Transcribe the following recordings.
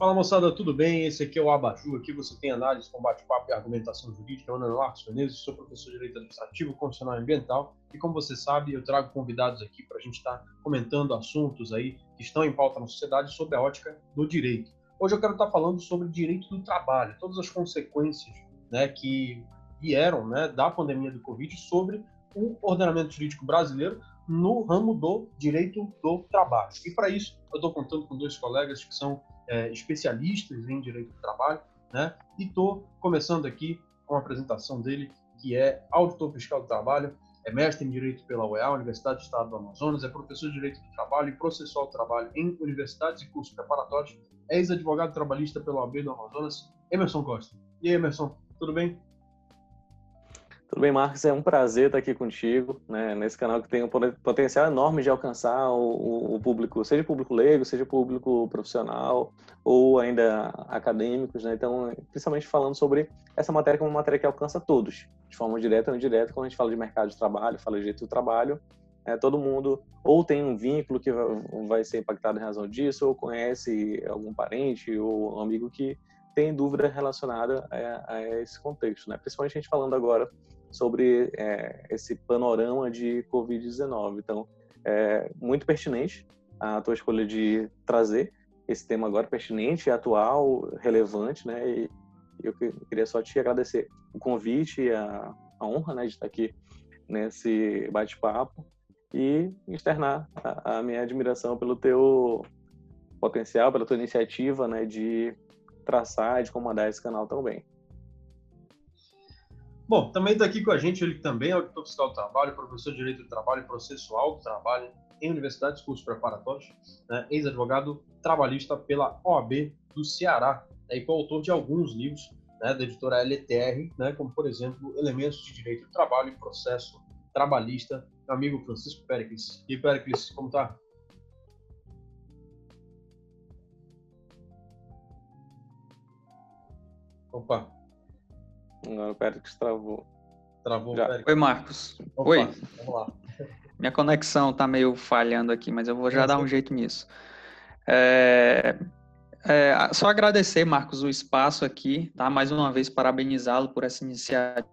Fala moçada, tudo bem? Esse aqui é o Abaju. Aqui você tem análise, combate, papo e argumentação jurídica. Meu nome é Marcos Menezes, sou professor de Direito Administrativo, Constitucional e Ambiental. E como você sabe, eu trago convidados aqui para a gente estar tá comentando assuntos aí que estão em pauta na sociedade sob a ótica do direito. Hoje eu quero estar tá falando sobre direito do trabalho, todas as consequências né, que vieram né, da pandemia do Covid sobre o ordenamento jurídico brasileiro no ramo do direito do trabalho. E para isso, eu estou contando com dois colegas que são é, especialistas em direito do trabalho, né? E estou começando aqui com a apresentação dele, que é auditor fiscal do trabalho, é mestre em direito pela UEA, Universidade do Estado do Amazonas, é professor de direito do trabalho e processual do trabalho em universidades e cursos preparatórios, é ex-advogado trabalhista pela OAB do Amazonas, Emerson Costa. E aí, Emerson, tudo bem? Tudo bem, Marcos? É um prazer estar aqui contigo, né, nesse canal que tem um potencial enorme de alcançar o, o, público, seja público leigo, seja público profissional ou ainda acadêmicos, né? Então, principalmente falando sobre essa matéria como uma matéria que alcança todos, de forma direta ou indireta, quando a gente fala de mercado de trabalho, fala de direito do trabalho, é, todo mundo ou tem um vínculo que vai ser impactado em razão disso, ou conhece algum parente ou amigo que tem dúvida relacionada a, a esse contexto, né? Principalmente a gente falando agora sobre é, esse panorama de Covid-19. Então, é muito pertinente a tua escolha de trazer esse tema agora pertinente, atual, relevante, né? E eu queria só te agradecer o convite e a, a honra, né, de estar aqui nesse bate-papo e externar a, a, minha admiração pelo teu potencial, pela tua iniciativa, né, de traçar, de comandar esse canal também. Bom, também está aqui com a gente ele também é auditor fiscal do trabalho, professor de Direito do Trabalho e Processual do Trabalho em universidades, cursos preparatórios, né, ex-advogado trabalhista pela OAB do Ceará né, e coautor de alguns livros né, da editora LTR, né, como, por exemplo, Elementos de Direito do Trabalho e Processo Trabalhista, meu amigo Francisco Pericles. E Pericles, como está? Opa, Agora o Pérez travou. Travou Já. o Pérez. Oi, Marcos. Opa, Oi. Vamos lá. Minha conexão tá meio falhando aqui, mas eu vou já dar um jeito nisso. É, é, só agradecer, Marcos, o espaço aqui, tá? Mais uma vez, parabenizá-lo por essa iniciativa.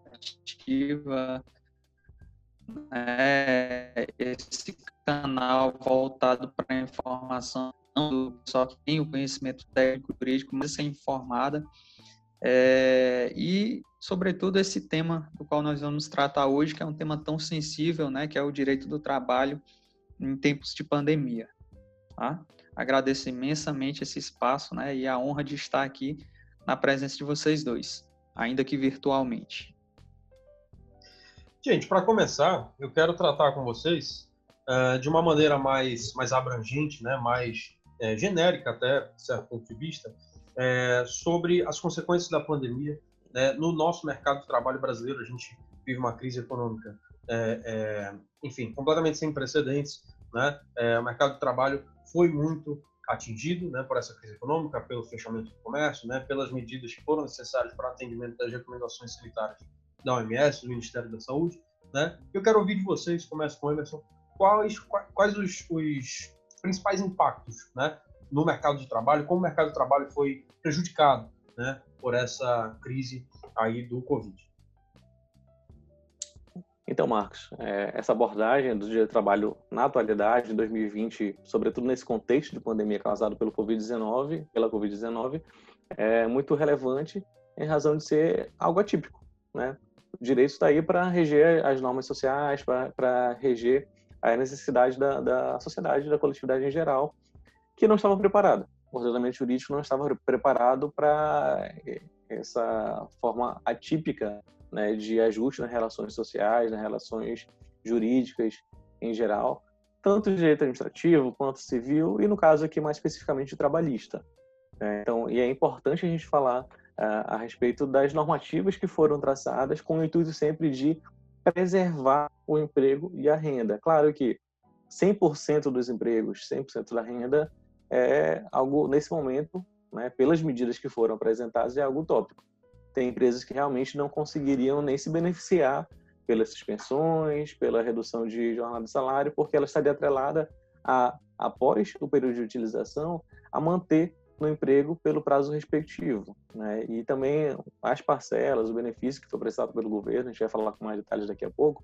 É, esse canal voltado para a informação do só que tem o conhecimento técnico jurídico, mas ser informada. É, e sobretudo esse tema do qual nós vamos tratar hoje, que é um tema tão sensível, né, que é o direito do trabalho em tempos de pandemia. Tá? Agradeço imensamente esse espaço né, e a honra de estar aqui na presença de vocês dois, ainda que virtualmente. Gente, para começar, eu quero tratar com vocês uh, de uma maneira mais, mais abrangente, né, mais é, genérica até, de certo ponto de vista, é, sobre as consequências da pandemia né, no nosso mercado de trabalho brasileiro, a gente vive uma crise econômica, é, é, enfim, completamente sem precedentes. Né? É, o mercado de trabalho foi muito atingido né, por essa crise econômica, pelo fechamento do comércio, né, pelas medidas que foram necessárias para atendimento das recomendações sanitárias da OMS, do Ministério da Saúde. Né? Eu quero ouvir de vocês, começo com o Emerson, quais, quais os, os principais impactos né, no mercado de trabalho, como o mercado de trabalho foi prejudicado né, por essa crise aí do Covid. Então, Marcos, é, essa abordagem do dia de trabalho na atualidade, em 2020, sobretudo nesse contexto de pandemia causado pelo Covid-19, pela Covid-19, é muito relevante em razão de ser algo atípico, né? O direito está aí para reger as normas sociais, para reger a necessidade da, da sociedade, da coletividade em geral, que não estava preparada o ordenamento jurídico não estava preparado para essa forma atípica né, de ajuste nas relações sociais, nas relações jurídicas em geral, tanto direito administrativo quanto civil e no caso aqui mais especificamente trabalhista. Né. Então, e é importante a gente falar uh, a respeito das normativas que foram traçadas com o intuito sempre de preservar o emprego e a renda. Claro que 100% dos empregos, 100% da renda é algo, nesse momento, né, pelas medidas que foram apresentadas, é algo utópico. Tem empresas que realmente não conseguiriam nem se beneficiar pelas suspensões, pela redução de jornada de salário, porque ela estaria atrelada a, após o período de utilização, a manter no emprego pelo prazo respectivo. Né? E também as parcelas, o benefício que foi prestado pelo governo, a gente vai falar com mais detalhes daqui a pouco,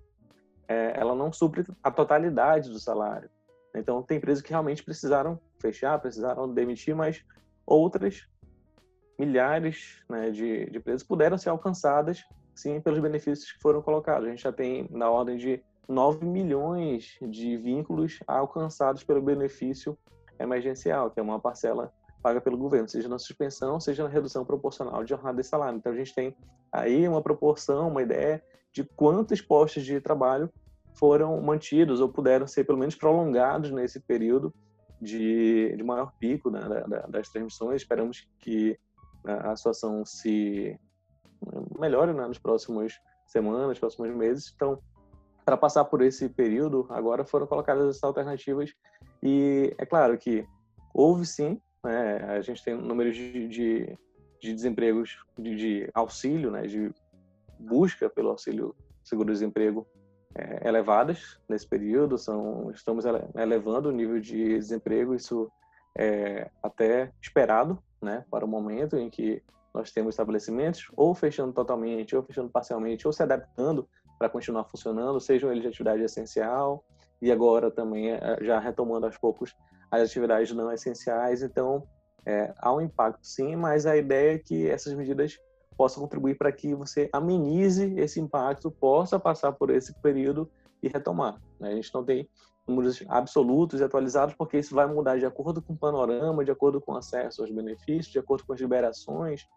é, ela não supre a totalidade do salário. Então, tem empresas que realmente precisaram fechar, precisaram demitir, mas outras milhares né, de, de empresas puderam ser alcançadas, sim, pelos benefícios que foram colocados. A gente já tem na ordem de 9 milhões de vínculos alcançados pelo benefício emergencial, que é uma parcela paga pelo governo, seja na suspensão, seja na redução proporcional de jornada de salário. Então, a gente tem aí uma proporção, uma ideia de quantos postos de trabalho foram mantidos ou puderam ser pelo menos prolongados nesse período de, de maior pico né, da, das transmissões. Esperamos que a situação se melhore né, nos próximos semanas, próximos meses. Então, para passar por esse período, agora foram colocadas essas alternativas e é claro que houve sim, né, a gente tem números de, de, de desempregos, de, de, auxílio, né, de busca pelo auxílio seguro-desemprego é, elevadas nesse período, são, estamos elevando o nível de desemprego, isso é até esperado, né, para o momento em que nós temos estabelecimentos ou fechando totalmente, ou fechando parcialmente, ou se adaptando para continuar funcionando, sejam eles de atividade essencial e agora também é, já retomando aos poucos as atividades não essenciais. Então, é, há um impacto sim, mas a ideia é que essas medidas possa contribuir para que você amenize esse impacto, possa passar por esse período e retomar. Né? A gente não tem números absolutos e atualizados, porque isso vai mudar de acordo com o panorama, de acordo com o acesso aos benefícios, de acordo com as liberações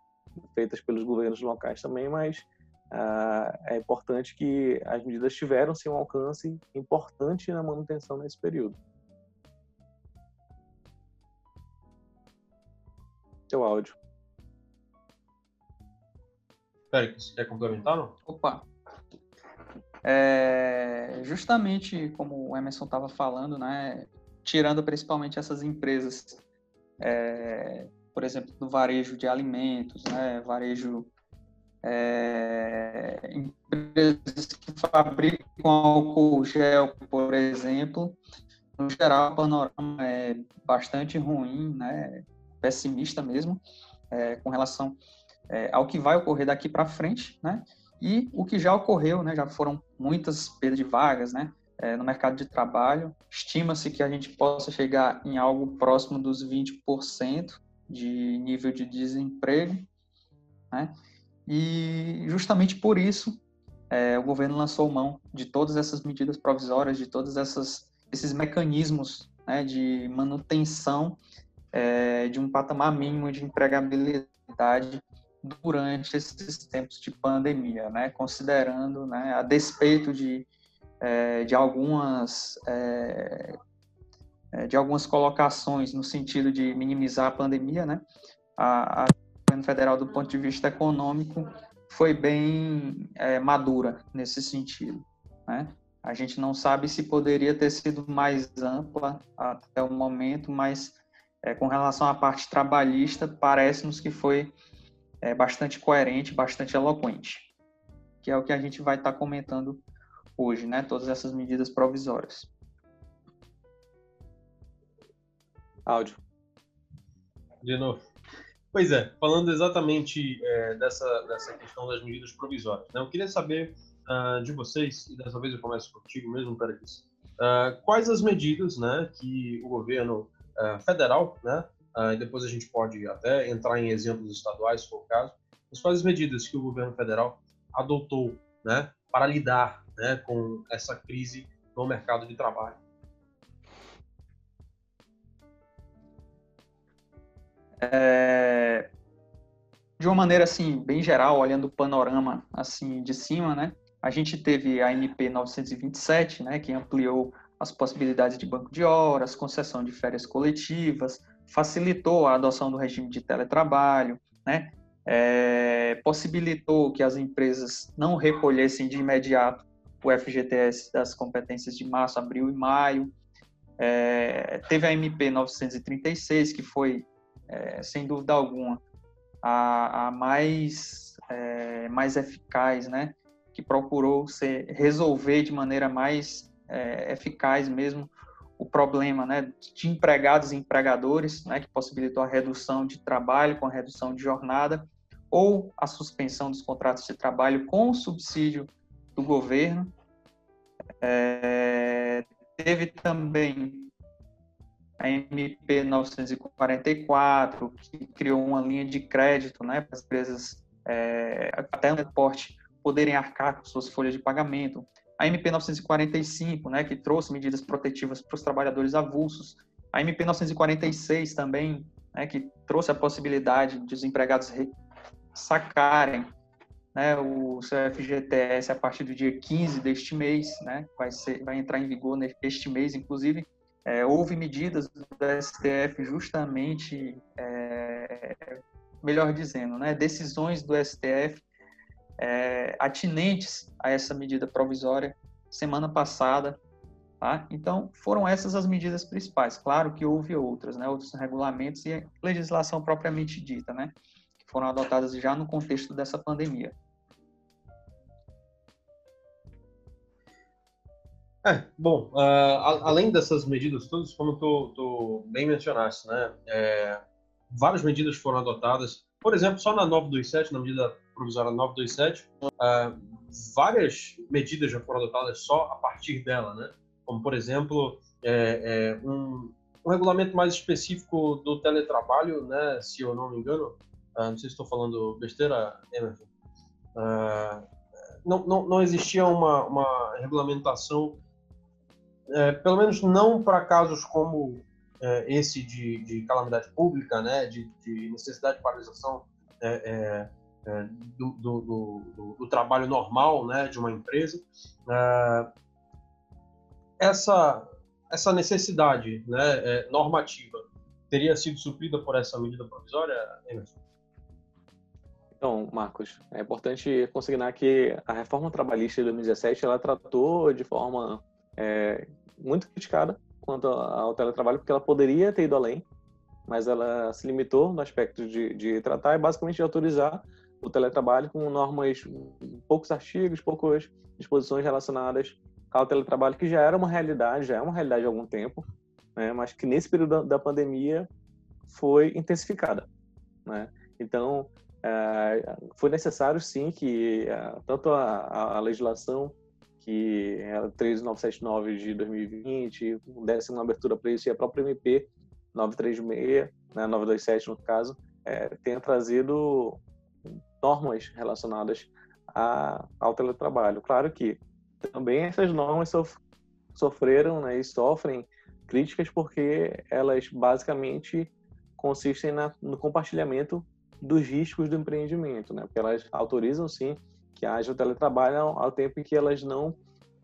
feitas pelos governos locais também, mas ah, é importante que as medidas tiveram sim um alcance importante na manutenção nesse período. Seu áudio. Félix, quer complementar? Não? Opa. É, justamente como o Emerson estava falando, né, tirando principalmente essas empresas, é, por exemplo, do varejo de alimentos, né, varejo é, empresas que fabricam álcool gel, por exemplo, no geral o panorama é bastante ruim, né, pessimista mesmo, é, com relação é, ao que vai ocorrer daqui para frente, né? E o que já ocorreu, né? Já foram muitas perdas de vagas, né? É, no mercado de trabalho. Estima-se que a gente possa chegar em algo próximo dos 20% de nível de desemprego, né? E justamente por isso é, o governo lançou mão de todas essas medidas provisórias, de todos essas, esses mecanismos né, de manutenção é, de um patamar mínimo de empregabilidade durante esses tempos de pandemia, né? considerando, né, a despeito de, é, de algumas é, é, de algumas colocações no sentido de minimizar a pandemia, né? A, a governo federal do ponto de vista econômico foi bem é, madura nesse sentido, né? A gente não sabe se poderia ter sido mais ampla até o momento, mas é, com relação à parte trabalhista, parece-nos que foi é, bastante coerente, bastante eloquente, que é o que a gente vai estar tá comentando hoje, né? Todas essas medidas provisórias. Áudio. De novo. Pois é, falando exatamente é, dessa, dessa questão das medidas provisórias, né? eu queria saber uh, de vocês, e dessa vez eu começo contigo mesmo, Pérez, uh, quais as medidas né, que o governo uh, federal né, uh, e depois a gente pode até entrar em exemplos estaduais, se for o caso, mas quais as medidas que o governo federal adotou né, para lidar né, com essa crise no mercado de trabalho? É, de uma maneira assim bem geral, olhando o panorama assim de cima, né? A gente teve a MP 927, né, que ampliou as possibilidades de banco de horas, concessão de férias coletivas, facilitou a adoção do regime de teletrabalho, né? É, possibilitou que as empresas não recolhessem de imediato o FGTS das competências de março, abril e maio. É, teve a MP 936, que foi, é, sem dúvida alguma, a, a mais, é, mais eficaz, né? que procurou ser, resolver de maneira mais é, eficaz mesmo o problema né, de empregados e empregadores, né, que possibilitou a redução de trabalho com a redução de jornada, ou a suspensão dos contratos de trabalho com subsídio do governo. É, teve também a MP 944, que criou uma linha de crédito né, para as empresas é, até um porte poderem arcar com suas folhas de pagamento. A MP 945, né, que trouxe medidas protetivas para os trabalhadores avulsos. A MP 946 também, né, que trouxe a possibilidade de os empregados sacarem né, o seu FGTS a partir do dia 15 deste mês, né, vai, ser, vai entrar em vigor neste mês, inclusive. É, houve medidas do STF justamente, é, melhor dizendo, né, decisões do STF é, atinentes a essa medida provisória semana passada. Tá? Então, foram essas as medidas principais. Claro que houve outras, né? outros regulamentos e legislação propriamente dita, né? que foram adotadas já no contexto dessa pandemia. É, bom, uh, além dessas medidas todas, como tu, tu bem mencionaste, né, é, várias medidas foram adotadas. Por exemplo, só na 927, na medida provisória 927, uh, várias medidas já foram adotadas só a partir dela, né? Como, por exemplo, é, é, um, um, regulamento mais específico do teletrabalho, né? Se eu não me engano, uh, não sei se estou falando besteira, Emerson. Uh, não, não, não existia uma, uma regulamentação, é, pelo menos não para casos como é, esse de, de, calamidade pública, né, de, de necessidade de paralisação é, é do, do, do, do, trabalho normal né, de uma empresa. É, essa, essa necessidade né, é, normativa teria sido suprida por essa medida provisória, Emerson? Então, Marcos, é importante consignar que a reforma trabalhista de 2017 ela tratou de forma é, muito criticada quanto ao teletrabalho, porque ela poderia ter ido além, mas ela se limitou no aspecto de, de tratar e basicamente de autorizar o teletrabalho com normas, poucos artigos, poucas disposições relacionadas ao teletrabalho, que já era uma realidade, já é uma realidade há algum tempo, né, mas que nesse período da, pandemia foi intensificada. Né? Então, é, foi necessário, sim, que é, tanto a, a, legislação, que é a 13979 de 2020, desse uma abertura para isso, e a própria MP 936, né, 927 no caso, é, tenha trazido normas relacionadas a, ao teletrabalho. Claro que também essas normas sof sofreram né, e sofrem críticas porque elas basicamente consistem na, no compartilhamento dos riscos do empreendimento, né? Porque elas autorizam sim que haja o teletrabalho ao tempo em que elas não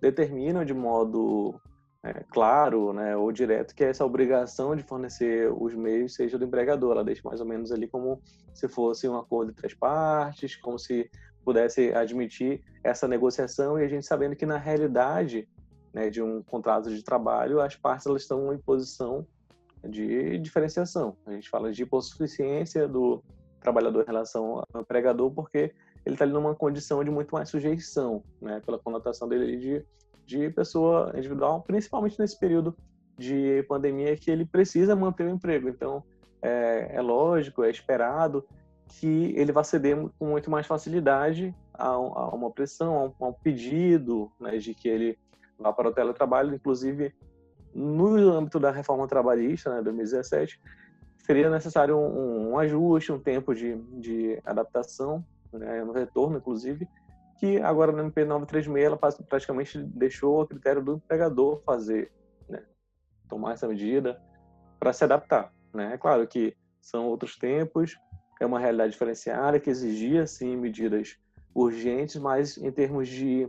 determinam de modo é, claro, né, ou direto, que essa obrigação de fornecer os meios seja do empregador. Ela deixa mais ou menos ali como se fosse um acordo de três partes, como se pudesse admitir essa negociação e a gente sabendo que na realidade né, de um contrato de trabalho as partes elas estão em posição de diferenciação. A gente fala de hipossuficiência do trabalhador em relação ao empregador porque ele está ali numa condição de muito mais sujeição, né, pela conotação dele de de pessoa individual, principalmente nesse período de pandemia que ele precisa manter o emprego. Então, é, é lógico, é esperado que ele vá ceder com muito mais facilidade a, a uma pressão, a um, a um pedido né, de que ele vá para o teletrabalho. Inclusive, no âmbito da reforma trabalhista, né, 2017, seria necessário um, um ajuste, um tempo de, de adaptação, né, no retorno, inclusive, que agora no MP 936 ela praticamente deixou a critério do empregador fazer, né, tomar essa medida para se adaptar. Né? É claro que são outros tempos, é uma realidade diferenciada que exigia sim medidas urgentes, mas em termos de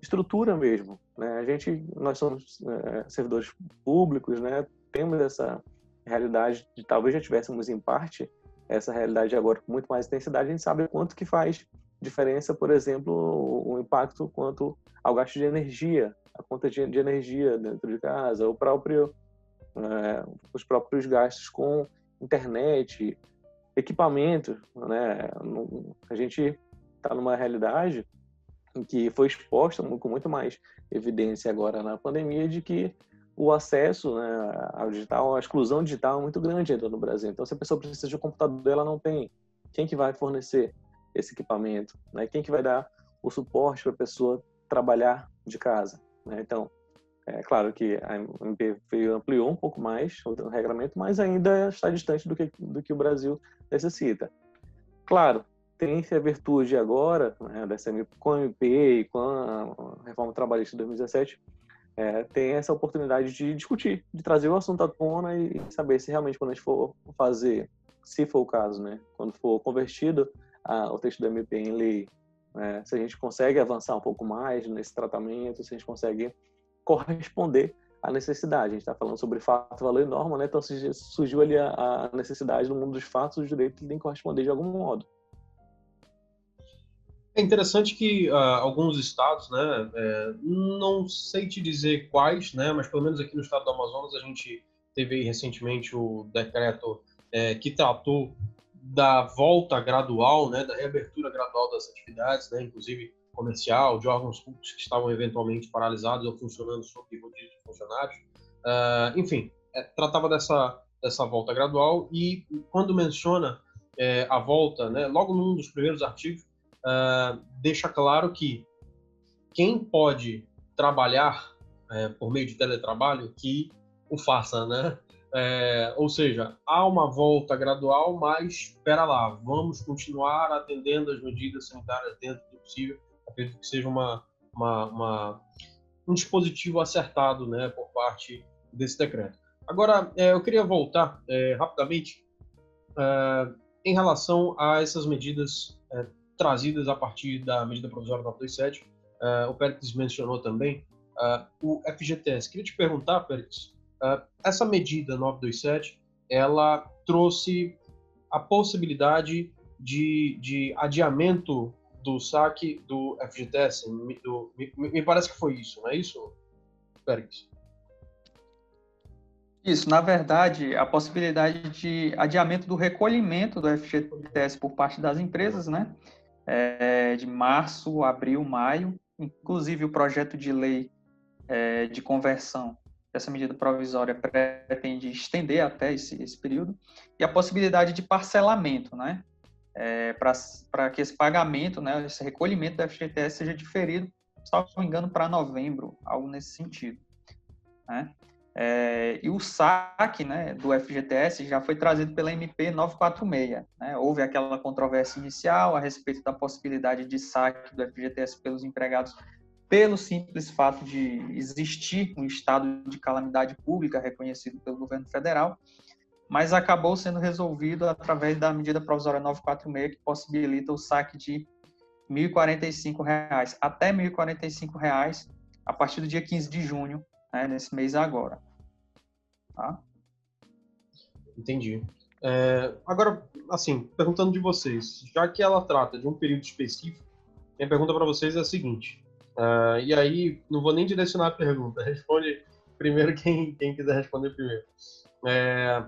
estrutura mesmo. Né? A gente, nós somos é, servidores públicos, né? temos essa realidade de talvez já tivéssemos em parte essa realidade agora com muito mais intensidade, a gente sabe quanto que faz diferença, por exemplo, o impacto quanto ao gasto de energia, a conta de, de energia dentro de casa, o próprio, é, os próprios gastos com internet, equipamento, né? A gente está numa realidade em que foi exposta com muito mais evidência agora na pandemia de que o acesso né, ao digital, a exclusão digital é muito grande ainda no Brasil. Então, se a pessoa precisa de um computador, ela não tem. Quem que vai fornecer esse equipamento? Né? Quem que vai dar o suporte para a pessoa trabalhar de casa? Né? Então, é claro que a MP ampliou um pouco mais o regramento, mas ainda está distante do que, do que o Brasil necessita. Claro, tem-se a virtude agora, né, dessa com a MP e com a reforma trabalhista de 2017, é, tem essa oportunidade de discutir, de trazer o assunto à tona e saber se realmente quando a gente for fazer, se for o caso, né, quando for convertido a, o texto do MP em lei, né, se a gente consegue avançar um pouco mais nesse tratamento, se a gente consegue corresponder à necessidade. A gente está falando sobre fato, valor e norma, né? Então surgiu ali a, a necessidade no mundo dos fatos, o direito tem que corresponder de algum modo. É interessante que uh, alguns estados, né, é, não sei te dizer quais, né, mas pelo menos aqui no estado do Amazonas a gente teve recentemente o decreto é, que tratou da volta gradual, né, da reabertura gradual das atividades, né, inclusive comercial, de órgãos públicos que estavam eventualmente paralisados ou funcionando sob rodízio de funcionários. Uh, enfim, é, tratava dessa, dessa volta gradual e quando menciona é, a volta, né, logo num dos primeiros artigos, uh, deixa claro que quem pode trabalhar é, por meio de teletrabalho, que o faça, né? É, ou seja, há uma volta gradual, mas espera lá, vamos continuar atendendo as medidas sanitárias dentro do possível. Acredito que seja uma, uma, uma um dispositivo acertado né, por parte desse decreto. Agora, é, eu queria voltar é, rapidamente é, em relação a essas medidas é, trazidas a partir da medida provisória 927. Uh, o Pérez mencionou também o FGTS. Queria te perguntar, Pérez, essa medida 927, ela trouxe a possibilidade de, de adiamento do saque do FGTS? Me, do, me, me, parece que foi isso, não é isso, Pérez? Isso, na verdade, a possibilidade de adiamento do recolhimento do FGTS por parte das empresas, né? é, de março, abril, maio. Inclusive, o projeto de lei é, de conversão dessa medida provisória pretende estender até esse, esse período. E a possibilidade de parcelamento, né? É, para que esse pagamento, né, esse recolhimento da FGTS seja diferido, se não me engano, para novembro, algo nesse sentido. Né? É, e o saque né, do FGTS já foi trazido pela MP 946. Né? Houve aquela controvérsia inicial a respeito da possibilidade de saque do FGTS pelos empregados pelo simples fato de existir um estado de calamidade pública reconhecido pelo governo federal, mas acabou sendo resolvido através da medida provisória 946, que possibilita o saque de R$ 1.045 até R$ 1.045 a partir do dia 15 de junho né, nesse mês agora. Tá? Entendi. É, agora, assim, perguntando de vocês, já que ela trata de um período específico, minha pergunta para vocês é a seguinte, uh, e aí não vou nem direcionar a pergunta, responde primeiro quem, quem quiser responder primeiro. É,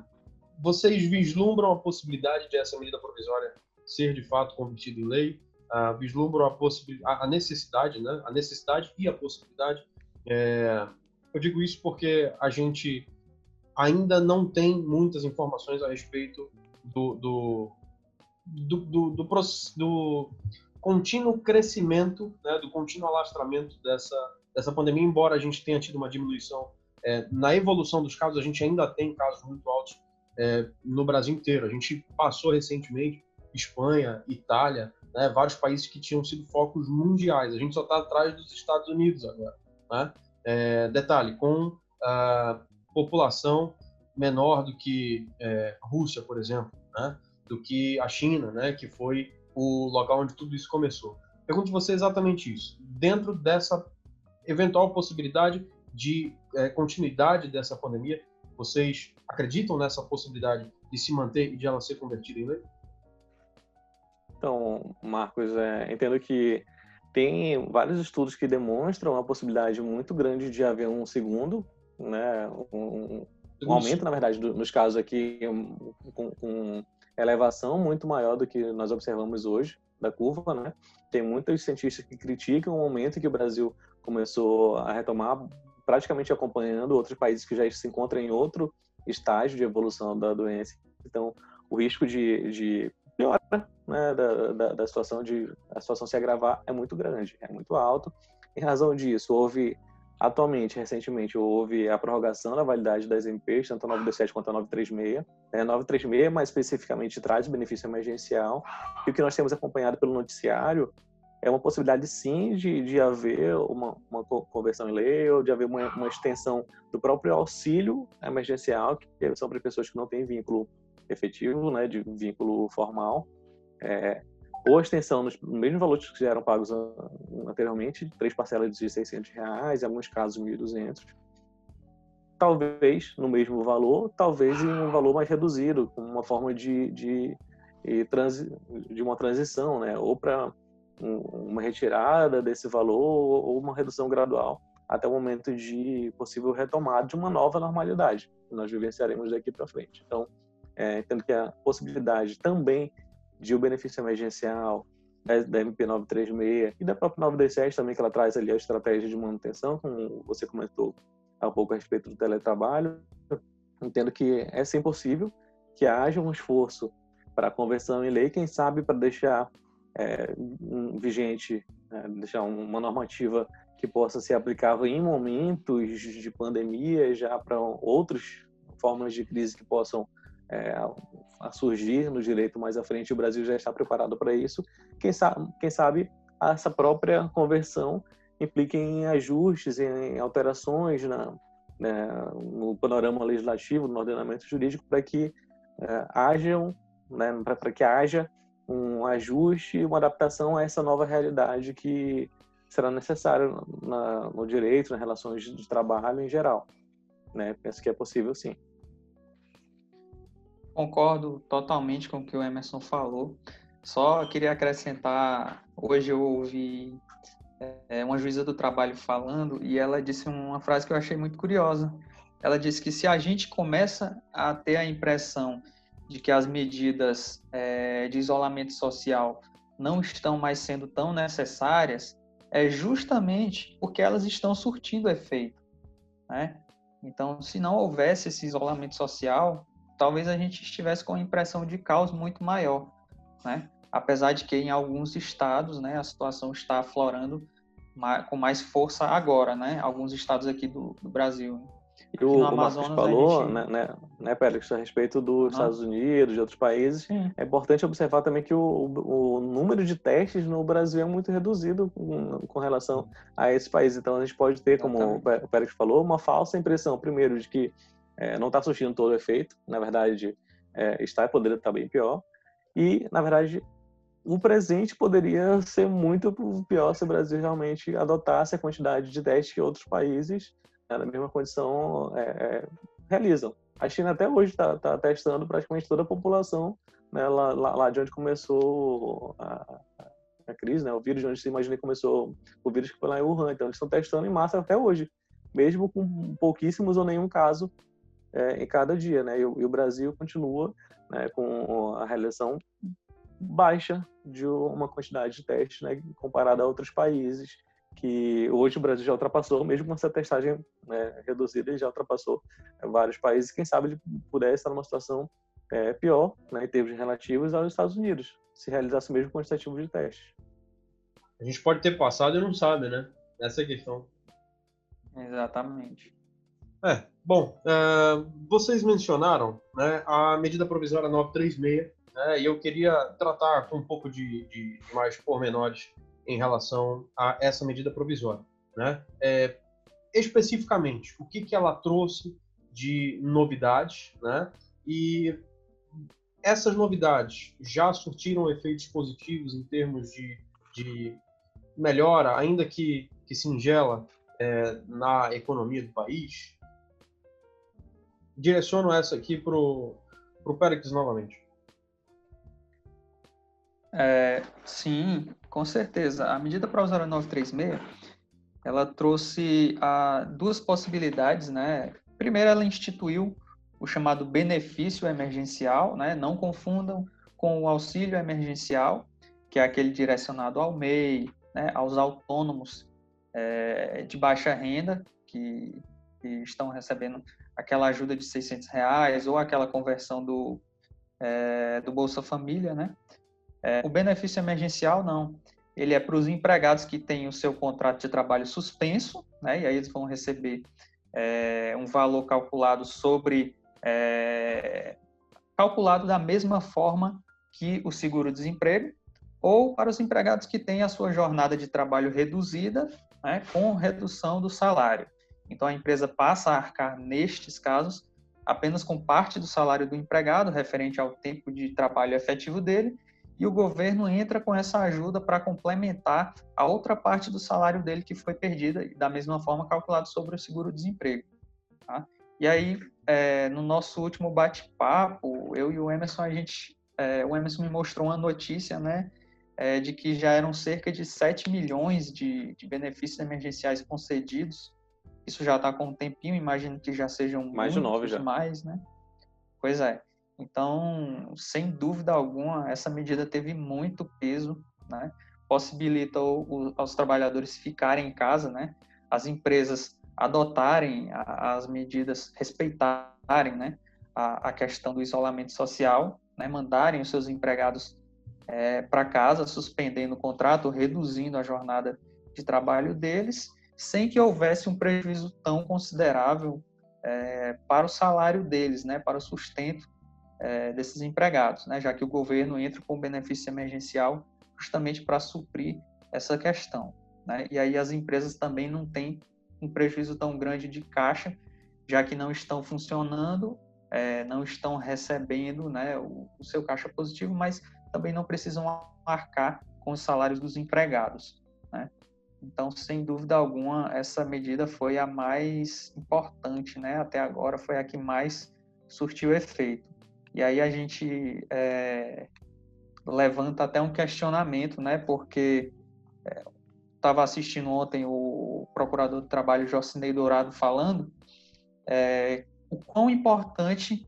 vocês vislumbram a possibilidade de essa medida provisória ser de fato convertida em lei? Uh, vislumbram a, possibilidade, a necessidade, né? A necessidade e a possibilidade é, eu digo isso porque a gente ainda não tem muitas informações a respeito do, do, do, do, do, do contínuo crescimento, né, do contínuo alastramento dessa, dessa pandemia, embora a gente tenha tido uma diminuição é, na evolução dos casos, a gente ainda tem casos muito altos é, no Brasil inteiro. A gente passou recentemente Espanha, Itália, né, vários países que tinham sido focos mundiais. A gente só está atrás dos Estados Unidos agora. Né? É, detalhe, com a população menor do que é, Rússia, por exemplo, né? do que a China, né? que foi o local onde tudo isso começou. Pergunto você exatamente isso. Dentro dessa eventual possibilidade de é, continuidade dessa pandemia, vocês acreditam nessa possibilidade de se manter e de ela ser convertida em lei? Então, Marcos, é, entendo que tem vários estudos que demonstram a possibilidade muito grande de haver um segundo, né, um, um aumento, na verdade, do, nos casos aqui, com, com, elevação muito maior do que nós observamos hoje da curva, né? Tem muitos cientistas que criticam o momento que o Brasil começou a retomar praticamente acompanhando outros países que já se encontram em outro estágio de evolução da doença. Então, o risco de, de piora né, da, da, da, situação de a situação se agravar é muito grande, é muito alto. Em razão disso, houve atualmente, recentemente, houve a prorrogação da validade das MPs, tanto a 927 quanto a 936. É, a 936, mais especificamente, traz benefício emergencial. E o que nós temos acompanhado pelo noticiário é uma possibilidade, sim, de, de haver uma, uma conversão em lei ou de haver uma, uma extensão do próprio auxílio emergencial, que são para pessoas que não têm vínculo efetivo, né, de vínculo formal, é, ou extensão nos mesmos valores que já eram pagos anteriormente, três parcelas de 600 reais, em alguns casos 1.200, talvez no mesmo valor, talvez em um valor mais reduzido, como uma forma de, de, de uma transição, né? ou para uma retirada desse valor ou uma redução gradual até o momento de possível retomada de uma nova normalidade que nós vivenciaremos daqui para frente. Então, é, entendo que a possibilidade também de o benefício emergencial da, da MP936 e da própria 927 também, que ela traz ali a estratégia de manutenção, como você comentou há pouco a respeito do teletrabalho. Entendo que é sim possível que haja um esforço para a conversão em lei, quem sabe para deixar é, um, vigente, é, deixar uma normativa que possa ser aplicável em momentos de pandemia, já para outras formas de crise que possam é, a surgir no direito mais à frente. O Brasil já está preparado para isso. Quem sabe, quem sabe essa própria conversão implica em ajustes, em alterações na, né, no panorama legislativo, no ordenamento jurídico, para que é, hajam, né, para que haja um ajuste, uma adaptação a essa nova realidade que será necessária no direito, nas relações de trabalho em geral. Né? Penso que é possível, sim. Concordo totalmente com o que o Emerson falou. Só queria acrescentar, hoje eu ouvi é, uma juíza do trabalho falando e ela disse uma frase que eu achei muito curiosa. Ela disse que se a gente começa a ter a impressão de que as medidas é, de isolamento social não estão mais sendo tão necessárias, é justamente porque elas estão surtindo efeito. Né? Então, se não houvesse esse isolamento social, talvez a gente estivesse com a impressão de caos muito maior, né? Apesar de que em alguns estados, né, a situação está aflorando com mais força agora, né? Alguns estados aqui do, do Brasil. E o, o Marcos falou, gente... né, né, né, Pérez, a respeito dos ah. Estados Unidos, de outros países, Sim. é importante observar também que o, o, número de testes no Brasil é muito reduzido com, com relação a esses países. Então, a gente pode ter, como Exatamente. o Pérez falou, uma falsa impressão, primeiro, de que é, não está surtindo todo o efeito, na verdade é, está e poderia estar bem pior. E, na verdade, o presente poderia ser muito pior se o Brasil realmente adotasse a quantidade de testes que outros países, né, na mesma condição, é, é, realizam. A China até hoje está tá testando praticamente toda a população né, lá, lá, de onde começou a, a, crise, né, o vírus, de onde se imagina que começou o vírus que foi lá em Wuhan. Então, eles estão testando em massa até hoje, mesmo com pouquíssimos ou nenhum caso é, em cada dia, né? E, e o Brasil continua né, com a realização baixa de uma quantidade de testes, né, comparada a outros países que hoje o Brasil já ultrapassou, mesmo com essa testagem né, reduzida, ele já ultrapassou é, vários países. Quem sabe ele pudesse estar numa situação é, pior, né, em termos relativos aos Estados Unidos, se realizasse o mesmo quantitativo de testes. A gente pode ter passado e não sabe, né? Essa é a questão. Exatamente. É, bom, uh, vocês mencionaram né, a medida provisória 936, né, e eu queria tratar com um pouco de, de mais pormenores em relação a essa medida provisória. Né? É, especificamente, o que, que ela trouxe de novidades, né? e essas novidades já surtiram efeitos positivos em termos de, de melhora, ainda que, que singela, é, na economia do país? Direciono essa aqui para o Péricles novamente. É, sim, com certeza. A medida provisória 936, ela trouxe a, duas possibilidades, né? Primeiro, ela instituiu o chamado benefício emergencial, né? Não confundam com o auxílio emergencial, que é aquele direcionado ao MEI, né? aos autônomos é, de baixa renda, que, que estão recebendo aquela ajuda de 600 reais ou aquela conversão do, é, do Bolsa Família, né? É, o benefício emergencial, não. Ele é para os empregados que têm o seu contrato de trabalho suspenso, né? E aí eles vão receber é, um valor calculado sobre... É, calculado da mesma forma que o seguro-desemprego, ou para os empregados que têm a sua jornada de trabalho reduzida, né, com redução do salário. Então, a empresa passa a arcar, nestes casos, apenas com parte do salário do empregado, referente ao tempo de trabalho efetivo dele, e o governo entra com essa ajuda para complementar a outra parte do salário dele que foi perdida, e da mesma forma calculado sobre o seguro-desemprego. Tá? E aí, é, no nosso último bate-papo, eu e o Emerson, a gente, é, o Emerson me mostrou uma notícia, né, é, de que já eram cerca de 7 milhões de, de benefícios emergenciais concedidos. Isso já está com um tempinho, imagino que já sejam mais de nove já. mais, né? Pois é. Então, sem dúvida alguma, essa medida teve muito peso, né? Possibilita o, o, aos trabalhadores ficarem em casa, né? As empresas adotarem as medidas, respeitarem, né? A, a, questão do isolamento social, né? Mandarem os seus empregados é, para casa, suspendendo o contrato, reduzindo a jornada de trabalho deles, sem que houvesse um prejuízo tão considerável é, para o salário deles, né, para o sustento é, desses empregados, né, já que o governo entra com benefício emergencial justamente para suprir essa questão. Né, e aí as empresas também não têm um prejuízo tão grande de caixa, já que não estão funcionando, é, não estão recebendo né, o, o seu caixa positivo, mas também não precisam arcar com os salários dos empregados. Né? Então, sem dúvida alguma, essa medida foi a mais importante, né? Até agora foi a que mais surtiu efeito. E aí a gente é, levanta até um questionamento, né? Porque estava é, assistindo ontem o procurador do trabalho Jocinei Dourado falando é, o quão importante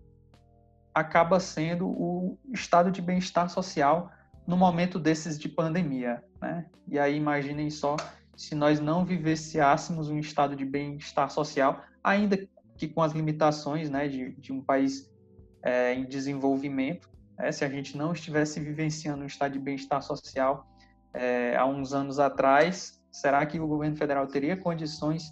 acaba sendo o estado de bem-estar social no momento desses de pandemia, né? E aí imaginem só se nós não vivenciássemos um estado de bem-estar social, ainda que com as limitações, né, de, de um país é, em desenvolvimento, né? se a gente não estivesse vivenciando um estado de bem-estar social é, há uns anos atrás, será que o governo federal teria condições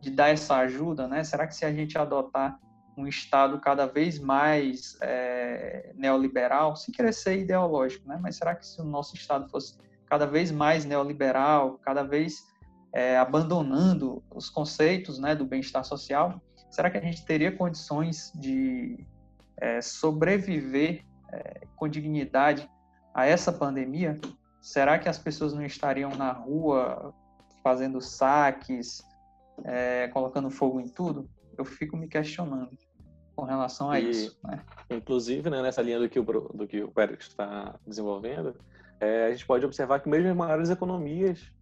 de dar essa ajuda, né? Será que se a gente adotar um Estado cada vez mais é, neoliberal, sem querer ser ideológico, né? mas será que se o nosso Estado fosse cada vez mais neoliberal, cada vez é, abandonando os conceitos né, do bem-estar social, será que a gente teria condições de é, sobreviver é, com dignidade a essa pandemia? Será que as pessoas não estariam na rua fazendo saques, é, colocando fogo em tudo? Eu fico me questionando com relação a e, isso. Né? Inclusive, né, nessa linha do que o, do que o Pérez está desenvolvendo, é, a gente pode observar que mesmo as maiores economias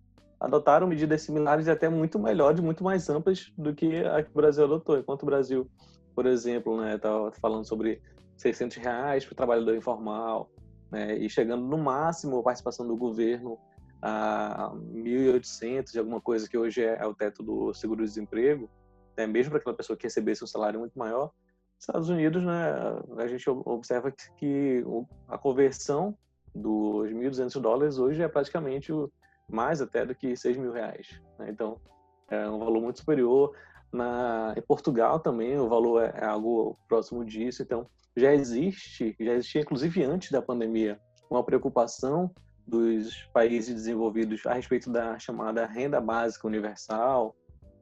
adotaram medidas similares e até muito melhores, muito mais amplas do que a que o Brasil adotou. Enquanto o Brasil, por exemplo, né, estava falando sobre 600 reais para o trabalhador informal, né, e chegando no máximo a participação do governo a 1.800, de alguma coisa que hoje é, é o teto do seguro-desemprego, né, mesmo para aquela pessoa que recebesse um salário muito maior, Estados Unidos, né, a gente observa que a conversão dos 1.200 dólares hoje é praticamente mais até do que 6 mil reais. Né? Então, é um valor muito superior. Na, em Portugal também o valor é, é algo próximo disso. Então, já existe, já existia inclusive antes da pandemia, uma preocupação dos países desenvolvidos a respeito da chamada renda básica universal,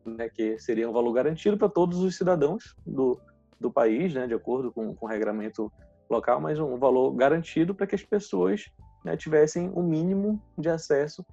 né, que seria um valor garantido para todos os cidadãos do, do país, né, de acordo com, com o regramento local, mas um valor garantido para que as pessoas né, tivessem o mínimo de acesso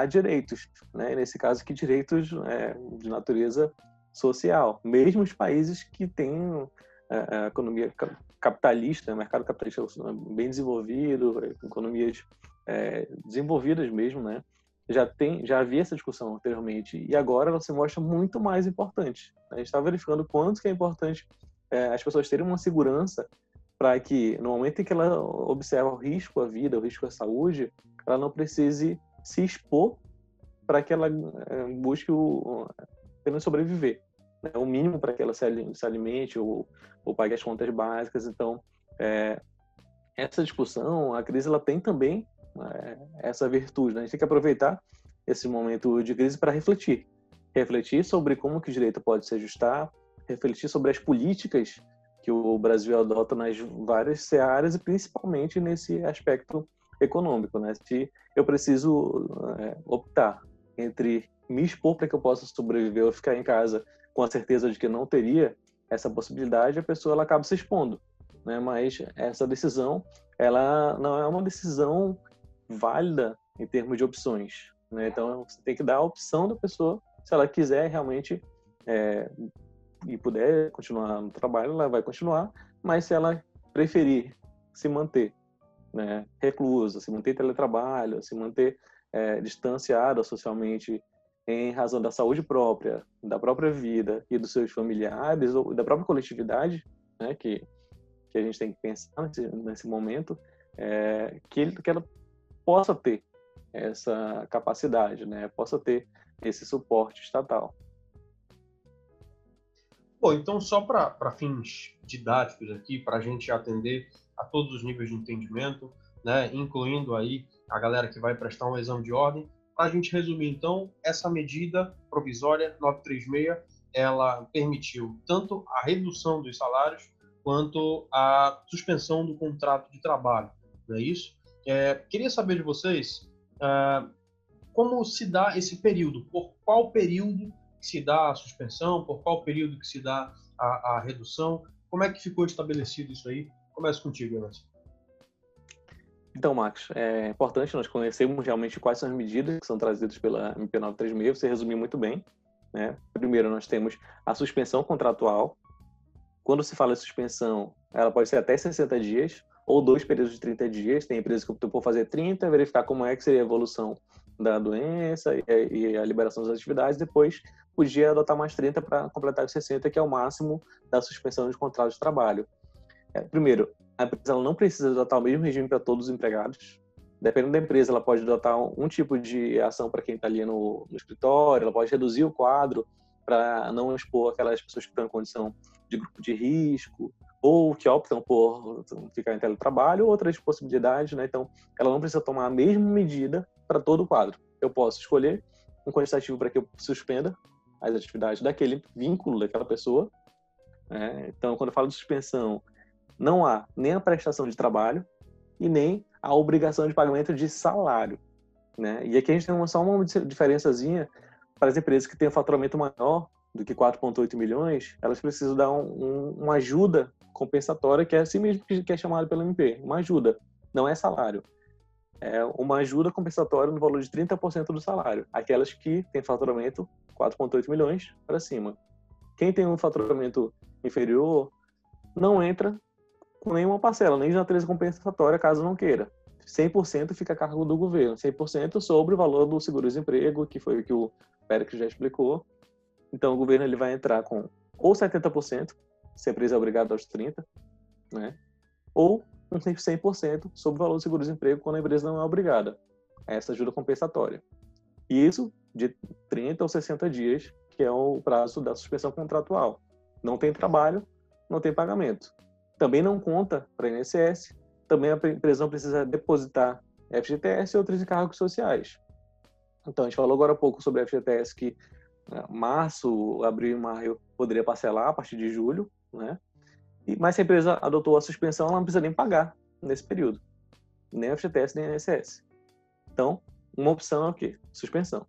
a direitos, né? nesse caso que direitos é, de natureza social, mesmo os países que têm é, a economia capitalista, né, mercado capitalista bem desenvolvido, economias é, desenvolvidas mesmo, né? Já tem, já havia essa discussão anteriormente e agora ela se mostra muito mais importante. A gente está verificando quanto que é importante é, as pessoas terem uma segurança para que, no momento em que ela observa o risco à vida, o risco à saúde, ela não precise se expor para que ela é, busque o, apenas sobreviver. né, o mínimo para que ela se alimente ou, ou pague as contas básicas. Então, é, essa discussão, a crise, ela tem também é, essa virtude. Né? A gente tem que aproveitar esse momento de crise para refletir. Refletir sobre como que o direito pode se ajustar, refletir sobre as políticas que o Brasil adota nas várias searas e principalmente nesse aspecto econômico, né? Se eu preciso é, optar entre me expor para que eu possa sobreviver ou ficar em casa com a certeza de que não teria essa possibilidade, a pessoa ela acaba se expondo, né? Mas essa decisão, ela não é uma decisão válida em termos de opções, né? Então você tem que dar a opção da pessoa, se ela quiser realmente é, e puder continuar no trabalho, ela vai continuar, mas se ela preferir se manter né, reclusa, se manter teletrabalho, se manter é, distanciada socialmente em razão da saúde própria, da própria vida e dos seus familiares ou da própria coletividade, né, que que a gente tem que pensar nesse, nesse momento, é, que, que ela possa ter essa capacidade, né, possa ter esse suporte estatal. Bom, então só para fins didáticos aqui, para a gente atender a todos os níveis de entendimento, né, incluindo aí a galera que vai prestar um exame de ordem, para a gente resumir então, essa medida provisória 936, ela permitiu tanto a redução dos salários quanto a suspensão do contrato de trabalho, não é isso? É, queria saber de vocês uh, como se dá esse período, por qual período se dá a suspensão, por qual período que se dá a, a redução, como é que ficou estabelecido isso aí? Começa contigo, Emerson. Então, Max, é importante nós conhecermos realmente quais são as medidas que são trazidas pela MP936. Você resumiu muito bem. Né? Primeiro, nós temos a suspensão contratual. Quando se fala em suspensão, ela pode ser até 60 dias ou dois períodos de 30 dias. Tem empresas que optam por fazer 30, verificar como é que seria a evolução da doença e, a liberação das atividades, depois podia adotar mais 30 para completar os 60, que é o máximo da suspensão de contrato de trabalho. É, primeiro, a empresa não precisa adotar o mesmo regime para todos os empregados. Dependendo da empresa, ela pode adotar um tipo de ação para quem está ali no, no, escritório, ela pode reduzir o quadro para não expor aquelas pessoas que estão em condição de grupo de risco, ou que optam por ficar em teletrabalho, outras possibilidades, né? Então, ela não precisa tomar a mesma medida para todo o quadro. Eu posso escolher um quantitativo para que eu suspenda as atividades daquele vínculo daquela pessoa. Né? Então, quando eu falo de suspensão, não há nem a prestação de trabalho e nem a obrigação de pagamento de salário. Né? E aqui a gente tem só uma diferençazinha para as empresas que têm um faturamento maior do que 4,8 milhões, elas precisam dar um, um, uma ajuda compensatória, que é assim mesmo que é chamado pelo MP, uma ajuda, não é salário é uma ajuda compensatória no valor de 30% do salário. Aquelas que têm faturamento 4,8 milhões para cima. Quem tem um faturamento inferior não entra com nenhuma parcela, nem de natureza compensatória, caso não queira. 100% fica a cargo do governo, 100% sobre o valor do seguro-desemprego, que foi o que o Pérez já explicou. Então, o governo ele vai entrar com ou 70%, se a empresa é obrigada aos 30%, né? ou um 100% sobre o valor do seguro-desemprego quando a empresa não é obrigada a essa ajuda compensatória. E isso de 30 ou 60 dias, que é o prazo da suspensão contratual. Não tem trabalho, não tem pagamento. Também não conta para a INSS, também a empresa não precisa depositar FGTS e outros encargos sociais. Então, a gente falou agora há pouco sobre a FGTS que né, março, abril e maio poderia parcelar a partir de julho, né? Mas se a empresa adotou a suspensão, ela não precisa nem pagar nesse período. Nem a FGTS, nem a INSS. Então, uma opção é o quê? Suspensão.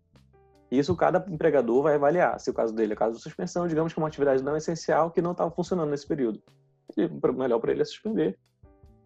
Isso cada empregador vai avaliar. Se o caso dele é caso de suspensão, digamos que uma atividade não é essencial que não estava funcionando nesse período. O melhor para ele é suspender.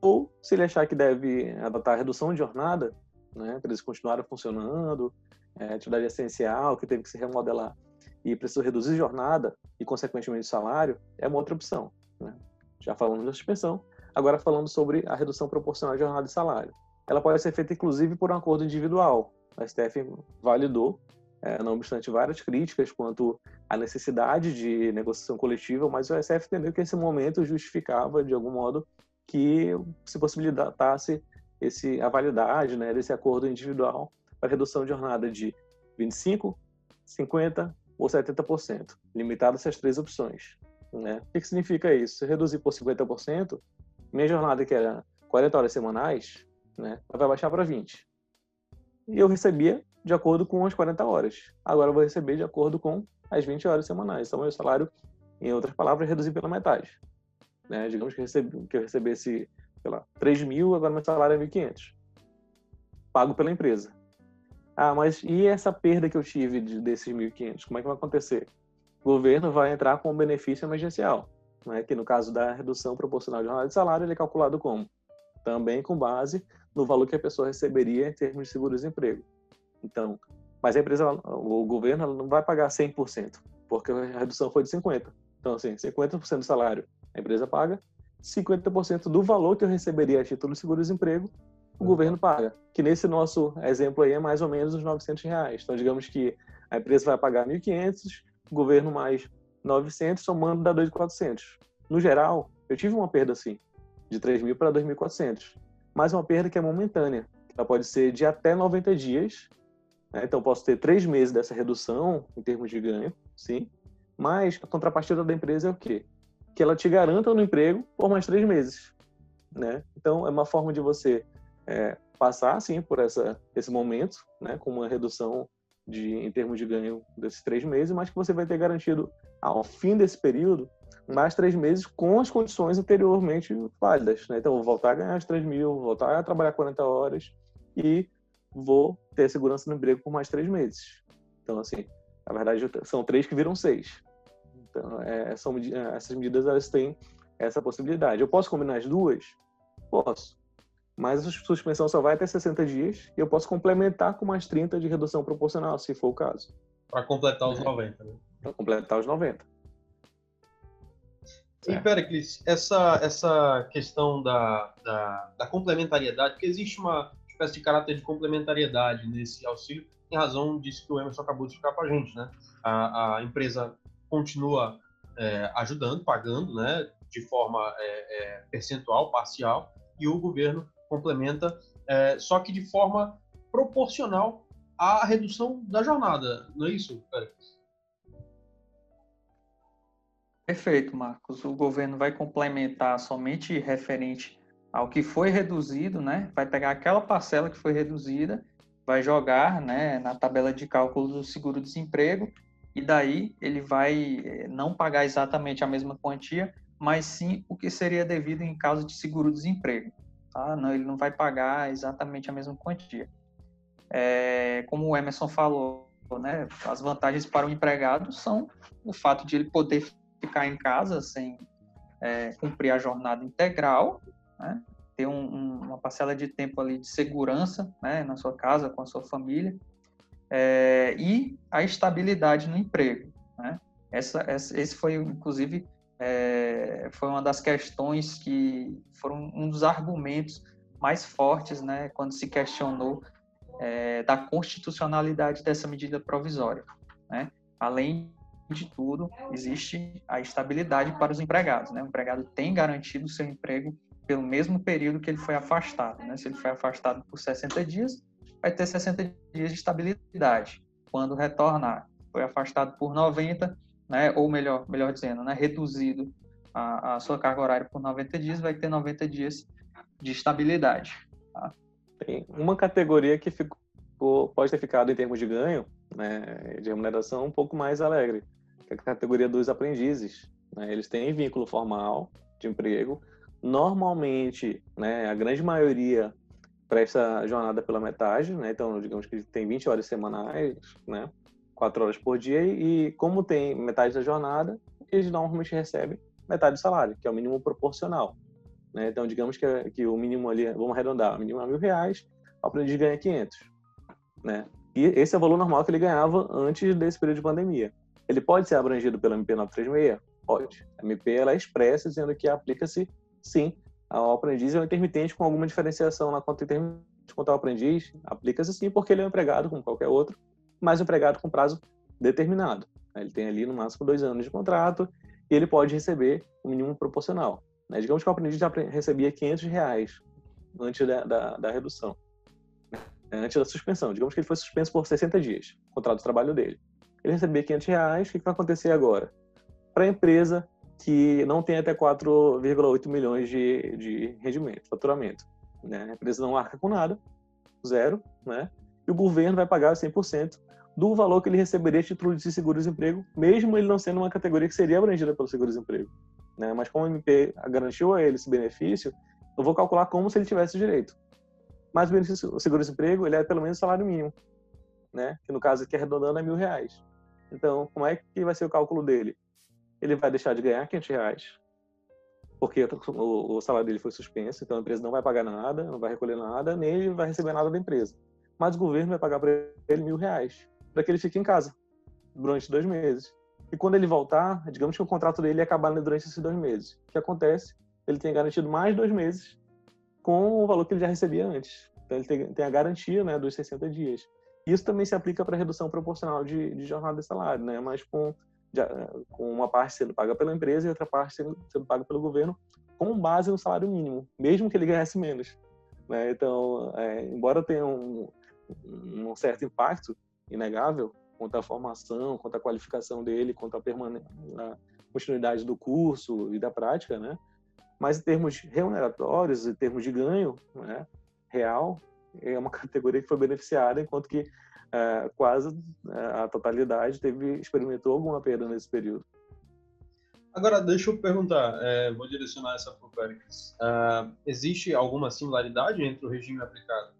Ou, se ele achar que deve adotar a redução de jornada, né, para eles continuarem funcionando, é, atividade essencial que teve que se remodelar e precisa reduzir jornada e, consequentemente, salário, é uma outra opção. Né? já falamos da suspensão, agora falando sobre a redução proporcional de jornada e salário. Ela pode ser feita, inclusive, por um acordo individual. A STF validou, é, não obstante várias críticas quanto à necessidade de negociação coletiva, mas o STF entendeu que esse momento justificava, de algum modo, que se possibilitasse esse, a validade né, desse acordo individual para redução de jornada de 25, 50, ou 70%, limitado a essas três opções. Né? O que, que significa isso? Se reduzir por 50%, minha jornada, que era 40 horas semanais, né, vai baixar para 20. E eu recebia de acordo com as 40 horas. Agora eu vou receber de acordo com as 20 horas semanais. Então, meu salário, em outras palavras, reduzir pela metade. Né? Digamos que recebi, que eu recebesse, sei lá, 3 mil, agora meu salário é 1.500. Pago pela empresa. Ah, mas e essa perda que eu tive de, desses 1.500? Como é que vai acontecer? O governo vai entrar com o benefício emergencial, né? que no caso da redução proporcional de jornada de salário, ele é calculado como? Também com base no valor que a pessoa receberia em termos de seguro-desemprego. Então, mas a empresa, o governo não vai pagar 100%, porque a redução foi de 50%. Então, assim, 50% do salário a empresa paga, 50% do valor que eu receberia a título de seguro-desemprego, o governo paga. Que nesse nosso exemplo aí é mais ou menos os 900 reais. Então, digamos que a empresa vai pagar 1.500, o governo mais 900, somando dá 2.400. No geral, eu tive uma perda assim, de 3.000 para 2.400. Mas uma perda que é momentânea. Ela pode ser de até 90 dias. Né? Então, posso ter três meses dessa redução em termos de ganho, sim. Mas a contrapartida da empresa é o quê? Que ela te garanta no emprego por mais três meses. Né? Então, é uma forma de você é, passar, sim, por essa, esse momento, né? com uma redução de, em termos de ganho desses três meses, mas que você vai ter garantido, ao fim desse período, mais três meses com as condições anteriormente válidas. Né? Então, voltar a ganhar os 3 mil, voltar a trabalhar 40 horas e vou ter segurança no emprego por mais três meses. Então, assim, na verdade, são três que viram seis. Então, é, são, é, essas medidas elas têm essa possibilidade. Eu posso combinar as duas? Posso. Mas a suspensão só vai até 60 dias e eu posso complementar com mais 30 de redução proporcional, se for o caso. Para completar os é. 90, né? Para completar os 90. E, Pericles, essa, essa questão da, da, da, complementariedade, porque existe uma espécie de caráter de complementariedade nesse auxílio, em razão disso que o Emerson acabou de explicar para a gente, né? A, a empresa continua é, ajudando, pagando, né, de forma é, é, percentual, parcial, e o governo complementa, é, só que de forma proporcional à redução da jornada, não é isso, Pericles? Perfeito, Marcos. O governo vai complementar somente referente ao que foi reduzido, né? Vai pegar aquela parcela que foi reduzida, vai jogar, né, na tabela de cálculo do seguro-desemprego e daí ele vai eh, não pagar exatamente a mesma quantia, mas sim o que seria devido em caso de seguro-desemprego. Tá? Não, ele não vai pagar exatamente a mesma quantia. É, como o Emerson falou, né, as vantagens para o empregado são o fato de ele poder ficar em casa sem é, cumprir a jornada integral, né? ter um, um, uma parcela de tempo ali de segurança né? na sua casa, com a sua família, é, e a estabilidade no emprego. Né? Essa, essa, esse foi, inclusive, é, foi uma das questões que foram um dos argumentos mais fortes né, quando se questionou é, da constitucionalidade dessa medida provisória. Né? Além de tudo, existe a estabilidade para os empregados. Né? O empregado tem garantido o seu emprego pelo mesmo período que ele foi afastado. Né? Se ele foi afastado por 60 dias, vai ter 60 dias de estabilidade. Quando retornar, foi afastado por 90, né? ou melhor, melhor dizendo, né? reduzido a, a sua carga horária por 90 dias, vai ter 90 dias de estabilidade. Tá? Tem uma categoria que ficou, pode ter ficado em termos de ganho, né, de remuneração, um pouco mais alegre, que é a categoria dos aprendizes. Né? Eles têm vínculo formal de emprego. Normalmente, né, a grande maioria presta jornada pela metade, né? Então, digamos que tem 20 horas semanais, né? 4 horas por dia e como tem metade da jornada, eles normalmente recebem metade do salário, que é o mínimo proporcional. Né? Então, digamos que, que o mínimo ali, vamos arredondar, o mínimo é mil reais, o aprendiz ganha 500. Né? E esse é o valor normal que ele ganhava antes desse período de pandemia. Ele pode ser abrangido pela MP 936? Pode. A MP ela é expressa dizendo que aplica-se, sim, ao aprendiz e ao intermitente com alguma diferenciação na conta intermitente quanto ao aprendiz. Aplica-se sim, porque ele é um empregado como qualquer outro, mas um empregado com prazo determinado. Ele tem ali no máximo dois anos de contrato e ele pode receber o mínimo proporcional. Né? Digamos que o aprendiz já recebia 500 reais antes da, da, da redução, né? antes da suspensão. Digamos que ele foi suspenso por 60 dias, o contrato de trabalho dele. ele receber 500 reais, o que vai acontecer agora? Para a empresa que não tem até 4,8 milhões de, de rendimento, faturamento. Né? A empresa não arca com nada, zero, né? e o governo vai pagar 100% do valor que ele receberia de título de seguro-desemprego, mesmo ele não sendo uma categoria que seria abrangida pelo seguro-desemprego. Né? Mas como o MP garantiu a ele esse benefício, eu vou calcular como se ele tivesse direito. Mas o benefício, o seguro-desemprego, ele é pelo menos salário mínimo, né? Que no caso aqui arredondando é mil reais. Então, como é que vai ser o cálculo dele? Ele vai deixar de ganhar 500 reais, porque o, salário dele foi suspenso, então a empresa não vai pagar nada, não vai recolher nada, nem ele vai receber nada da empresa. Mas o governo vai pagar para ele mil reais, para que ele fique em casa durante dois meses. E quando ele voltar, digamos que o contrato dele ia acabar durante esses dois meses. O que acontece? Ele tem garantido mais dois meses com o valor que ele já recebia antes. Então ele tem, a garantia né, dos 60 dias. Isso também se aplica para redução proporcional de, de, jornada de salário, né? mas com, com uma parte sendo paga pela empresa e outra parte sendo, sendo paga pelo governo, com base no salário mínimo, mesmo que ele ganhasse menos. Né? Então, é, embora tenha um, um certo impacto inegável quanto à formação, quanto à qualificação dele, quanto à, à continuidade do curso e da prática, né? Mas em termos remuneratórios, em termos de ganho né, real, é uma categoria que foi beneficiada, enquanto que é, quase é, a totalidade teve experimentou alguma perda nesse período. Agora, deixa eu perguntar, é, vou direcionar essa para o Péricles. Uh, existe alguma similaridade entre o regime aplicado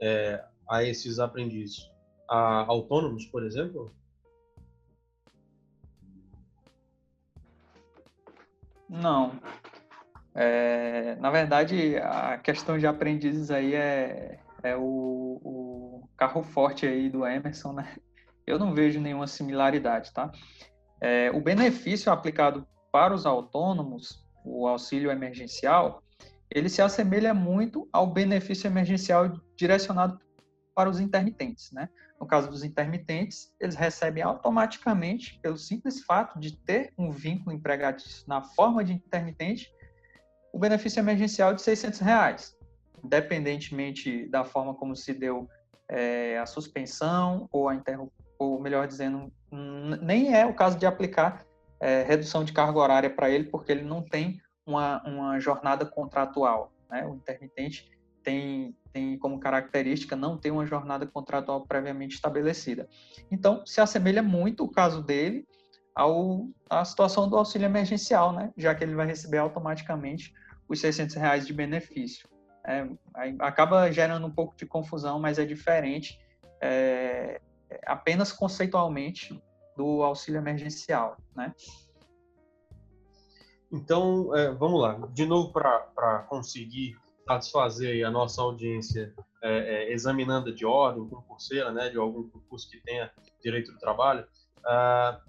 é, a esses aprendizes a autônomos, por exemplo? Não, é, na verdade, a questão de aprendizes aí é, é o, o, carro forte aí do Emerson, né? Eu não vejo nenhuma similaridade, tá? É, o benefício aplicado para os autônomos, o auxílio emergencial, ele se assemelha muito ao benefício emergencial direcionado para os intermitentes, né? No caso dos intermitentes, eles recebem automaticamente, pelo simples fato de ter um vínculo empregatício na forma de intermitente, o benefício emergencial de 600 reais, independentemente da forma como se deu é, a suspensão ou a interrupção, ou melhor dizendo, nem é o caso de aplicar é, redução de carga horária para ele, porque ele não tem uma, uma jornada contratual. Né? O intermitente tem, tem como característica não ter uma jornada contratual previamente estabelecida. Então, se assemelha muito o caso dele ao, à situação do auxílio emergencial, né? já que ele vai receber automaticamente os 600 reais de benefício. É, acaba gerando um pouco de confusão, mas é diferente é, apenas conceitualmente do auxílio emergencial. Né? Então, é, vamos lá. De novo, para conseguir satisfazer a nossa audiência é, é, examinando de ordem, concurseira, né, de algum concurso que tenha direito do trabalho, uh,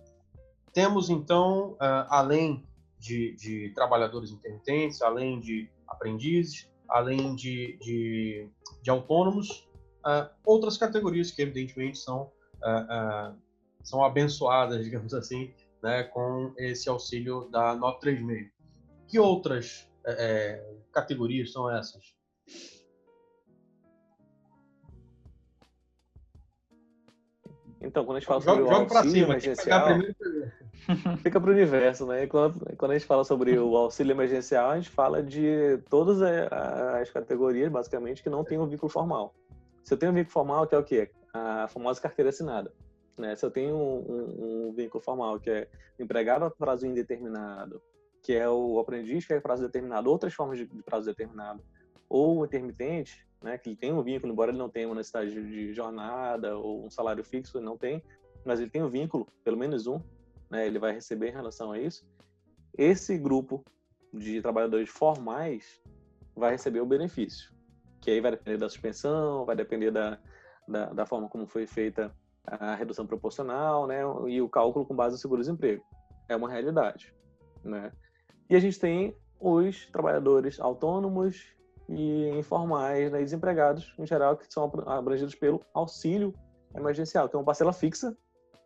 temos, então, uh, além de, de, trabalhadores intermitentes, além de aprendizes, além de, de, de autônomos, uh, outras categorias que, evidentemente, são, uh, são abençoadas, digamos assim, né, com esse auxílio da nota 3,5. Que outras é, categorias são essas? Então, quando a gente fala sobre joga, o auxílio cima, emergencial, fica para o universo, né? Quando, a gente fala sobre o auxílio emergencial, a gente fala de todas as categorias, basicamente, que não tem um vínculo formal. Se eu tenho um vínculo formal, que é o quê? A famosa carteira assinada. Né? Se eu tenho um, um, um vínculo formal, que é empregado a prazo indeterminado, que é o aprendiz, que é prazo determinado, outras formas de, de prazo determinado, ou o intermitente, né, que ele tem um vínculo, embora ele não tenha uma necessidade de jornada ou um salário fixo, ele não tem, mas ele tem um vínculo, pelo menos um, né, ele vai receber em relação a isso. Esse grupo de trabalhadores formais vai receber o benefício, que aí vai depender da suspensão, vai depender da, da, da forma como foi feita a redução proporcional, né, e o cálculo com base no seguro-desemprego. É uma realidade, né? E a gente tem os trabalhadores autônomos e informais, né, desempregados, em geral, que são abrangidos pelo auxílio emergencial, que é uma parcela fixa,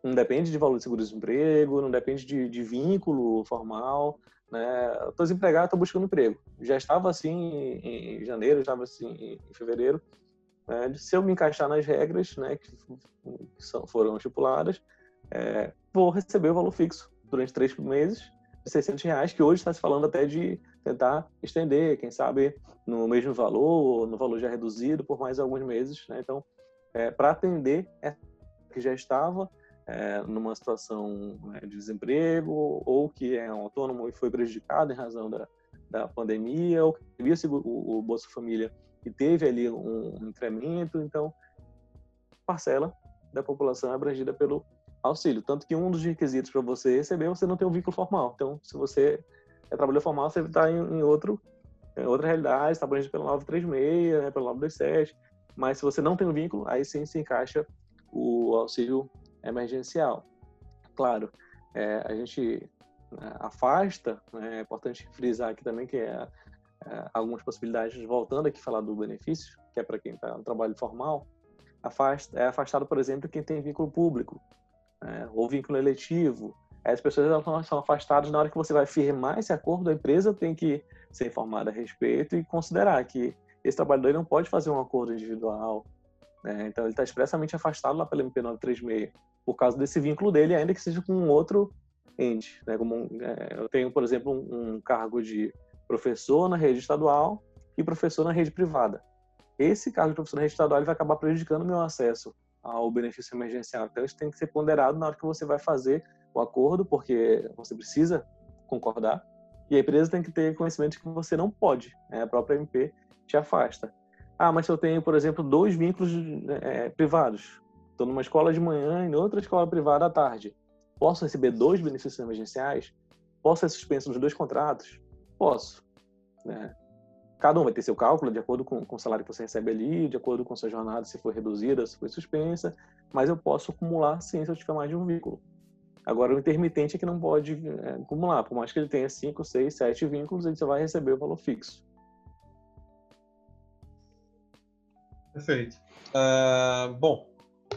não depende de valor de seguro-desemprego, não depende de, de, vínculo formal, né? Estou desempregado, estou buscando emprego. Já estava assim em, janeiro, estava assim em fevereiro. Né? Se eu me encaixar nas regras, né, que, são, foram estipuladas, é, vou receber o valor fixo durante três meses de 600 reais, que hoje está se falando até de tentar estender, quem sabe no mesmo valor, no valor já reduzido por mais alguns meses. Né? Então, é, para atender que já estava é, numa situação né, de desemprego ou que é um autônomo e foi prejudicado em razão da, da pandemia ou que queria o, o Bolsa Família e teve ali um, um incremento, então parcela da população é abrangida pelo auxílio. Tanto que um dos requisitos para você receber, você não tem um vínculo formal. Então, se você é trabalhador formal, você está em, em, outro, em outra realidade, está abrangido pelo 936, né, pelo 927. Mas se você não tem um vínculo, aí sim se encaixa o auxílio emergencial. Claro, é, a gente né, afasta, né, é importante frisar aqui também que é, é, algumas possibilidades, voltando aqui falar do benefício, que é para quem está no trabalho formal, afasta, é afastado, por exemplo, quem tem vínculo público, né, ou vínculo eletivo. As pessoas são afastadas na hora que você vai firmar esse acordo, a empresa tem que ser informada a respeito e considerar que esse trabalhador não pode fazer um acordo individual. Né? Então, ele está expressamente afastado lá pelo MP 936 por causa desse vínculo dele, ainda que seja com um outro ente. Né? Como é, eu tenho, por exemplo, um, um cargo de professor na rede estadual e professor na rede privada. Esse cargo de professor na rede estadual vai acabar prejudicando o meu acesso ao benefício emergencial. Então, isso tem que ser ponderado na hora que você vai fazer o acordo, porque você precisa concordar, e a empresa tem que ter conhecimento de que você não pode, né? a própria MP te afasta. Ah, mas se eu tenho, por exemplo, dois vínculos é, privados, estou numa escola de manhã e em outra escola privada à tarde, posso receber dois benefícios emergenciais? Posso ser suspenso nos dois contratos? Posso. Né? Cada um vai ter seu cálculo de acordo com, com o salário que você recebe ali, de acordo com sua jornada, se foi reduzida, se foi suspensa, mas eu posso acumular sim se eu tiver mais de um vínculo. Agora, o intermitente é que não pode é, acumular, por mais que ele tenha 5, 6, 7 vínculos, ele só vai receber o valor fixo. Perfeito. Uh, bom,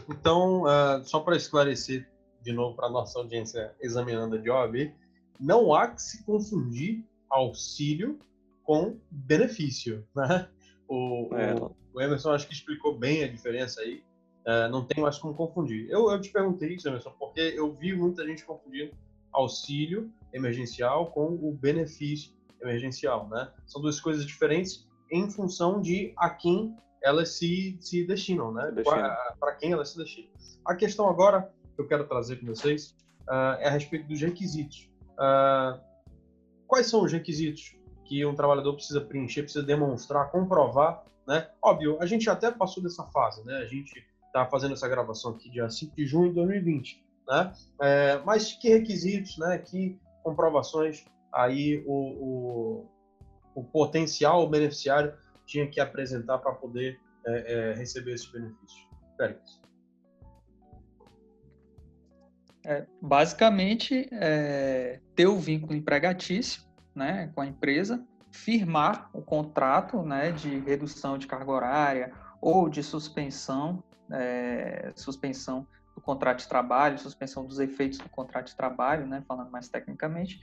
então, uh, só para esclarecer de novo para a nossa audiência examinando de OAB, não há que se confundir auxílio com benefício. Né? O, é. o, Emerson acho que explicou bem a diferença aí. Uh, não tem mais como confundir. Eu, eu te perguntei isso, Emerson, porque eu vi muita gente confundindo auxílio emergencial com o benefício emergencial. Né? São duas coisas diferentes em função de a quem elas se, se destinam, né? Para quem elas se destinam. A questão agora que eu quero trazer com vocês uh, é a respeito dos requisitos. Uh, quais são os requisitos que um trabalhador precisa preencher, precisa demonstrar, comprovar, né? Óbvio, a gente até passou dessa fase, né? A gente está fazendo essa gravação aqui dia 5 de junho de 2020, né? É, mas que requisitos, né? Que comprovações aí o, o, o potencial beneficiário tinha que apresentar para poder é, é, receber esses benefícios? Félix. É, basicamente, é, ter o vínculo empregatício né, com a empresa, firmar o contrato né, de redução de carga horária ou de suspensão, é, suspensão do contrato de trabalho, suspensão dos efeitos do contrato de trabalho, né, falando mais tecnicamente,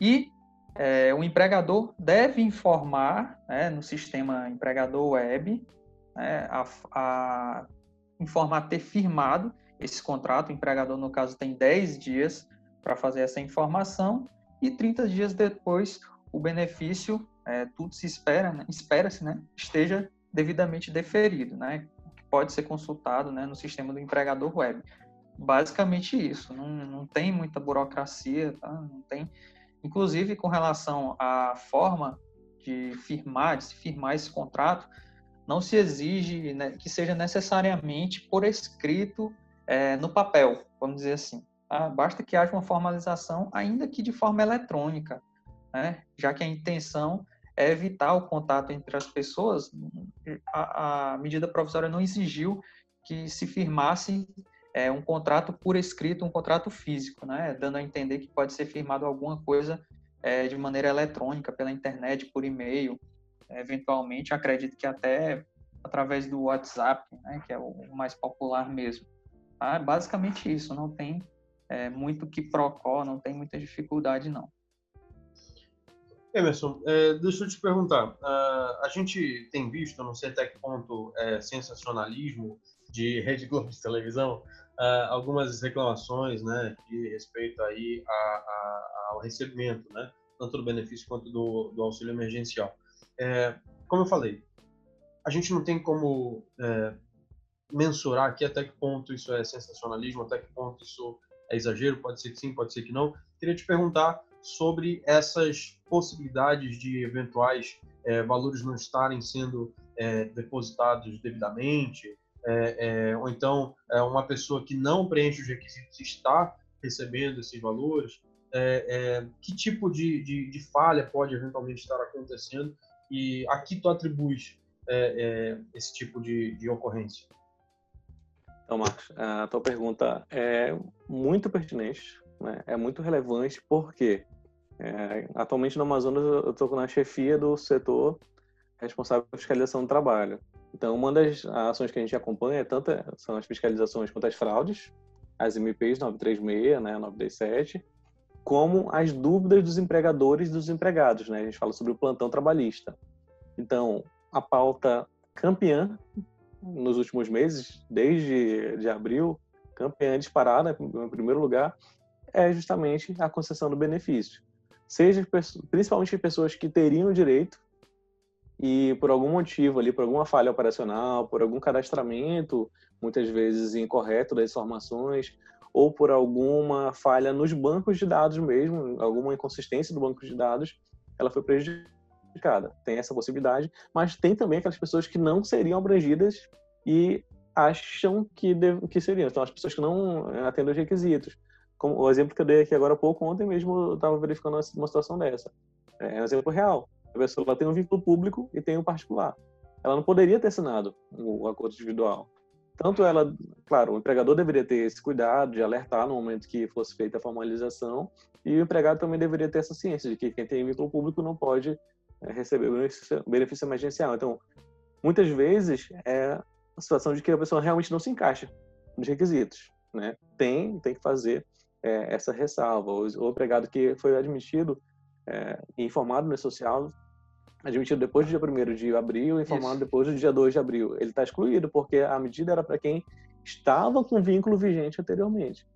e é, o empregador deve informar né, no sistema empregador web, né, a, a, informar ter firmado esse contrato. O empregador, no caso, tem 10 dias para fazer essa informação e 30 dias depois o benefício, é, tudo se espera, né, espera-se, né, esteja devidamente deferido, né, que pode ser consultado né, no sistema do empregador web. Basicamente isso, não, não tem muita burocracia, tá? não tem Inclusive, com relação à forma de firmar, de se firmar esse contrato, não se exige né, que seja necessariamente por escrito é, no papel, vamos dizer assim. Tá? Basta que haja uma formalização, ainda que de forma eletrônica, né? já que a intenção é evitar o contato entre as pessoas. A, a medida provisória não exigiu que se firmasse é, um contrato por escrito, um contrato físico, né? dando a entender que pode ser firmado alguma coisa é, de maneira eletrônica, pela internet, por e-mail, eventualmente, acredito que até através do WhatsApp, né? que é o mais popular mesmo. Ah, basicamente isso, não tem é, muito que procó, não tem muita dificuldade, não. Emerson, é, deixa eu te perguntar. Uh, a gente tem visto, não sei até que ponto é sensacionalismo de Rede Globo de televisão, uh, algumas reclamações, né, de respeito aí a, a, ao recebimento, né, tanto do benefício quanto do, do auxílio emergencial. É, como eu falei, a gente não tem como é, mensurar aqui até que ponto isso é sensacionalismo, até que ponto isso é exagero, pode ser que sim, pode ser que não. Queria te perguntar sobre essas possibilidades de eventuais é, valores não estarem sendo é, depositados devidamente, é, é ou então é, uma pessoa que não preenche os requisitos está recebendo esses valores. É, que tipo de, de, de, falha pode eventualmente estar acontecendo e a que tu atribuis esse tipo de, de ocorrência? Então, Marcos, a tua pergunta é muito pertinente, né? é muito relevante, porque é, atualmente no Amazonas eu estou na chefia do setor responsável pela fiscalização do trabalho. Então, uma das ações que a gente acompanha tanto é, são as fiscalizações contra as fraudes, as MPs 936, né, 937, como as dúvidas dos empregadores e dos empregados, né? A gente fala sobre o plantão trabalhista. Então, a pauta campeã nos últimos meses, desde de abril, campeã disparada em primeiro lugar, é justamente a concessão do benefício. Seja principalmente pessoas que teriam direito e por algum motivo ali, por alguma falha operacional, por algum cadastramento, muitas vezes incorreto das informações, ou por alguma falha nos bancos de dados mesmo, alguma inconsistência do banco de dados, ela foi prejudicada. Tem essa possibilidade, mas tem também aquelas pessoas que não seriam abrangidas e acham que, que seriam. Então, as pessoas que não atendem os requisitos. Como o exemplo que eu dei aqui agora há pouco, ontem mesmo eu estava verificando uma situação dessa. É um exemplo real. A pessoa tem um vínculo público e tem um particular. Ela não poderia ter assinado o acordo individual. Tanto ela, claro, o empregador deveria ter esse cuidado de alertar no momento que fosse feita a formalização, e o empregado também deveria ter essa ciência de que quem tem vínculo público não pode é, receber benefício, benefício emergencial. Então, muitas vezes é a situação de que a pessoa realmente não se encaixa nos requisitos, né? Tem, tem que fazer é, essa ressalva. O, o empregado que foi admitido é, informado no social admitido depois do dia 1 de abril, informado Isso. depois do dia 2 de abril. Ele está excluído, porque a medida era para quem estava com vínculo vigente anteriormente.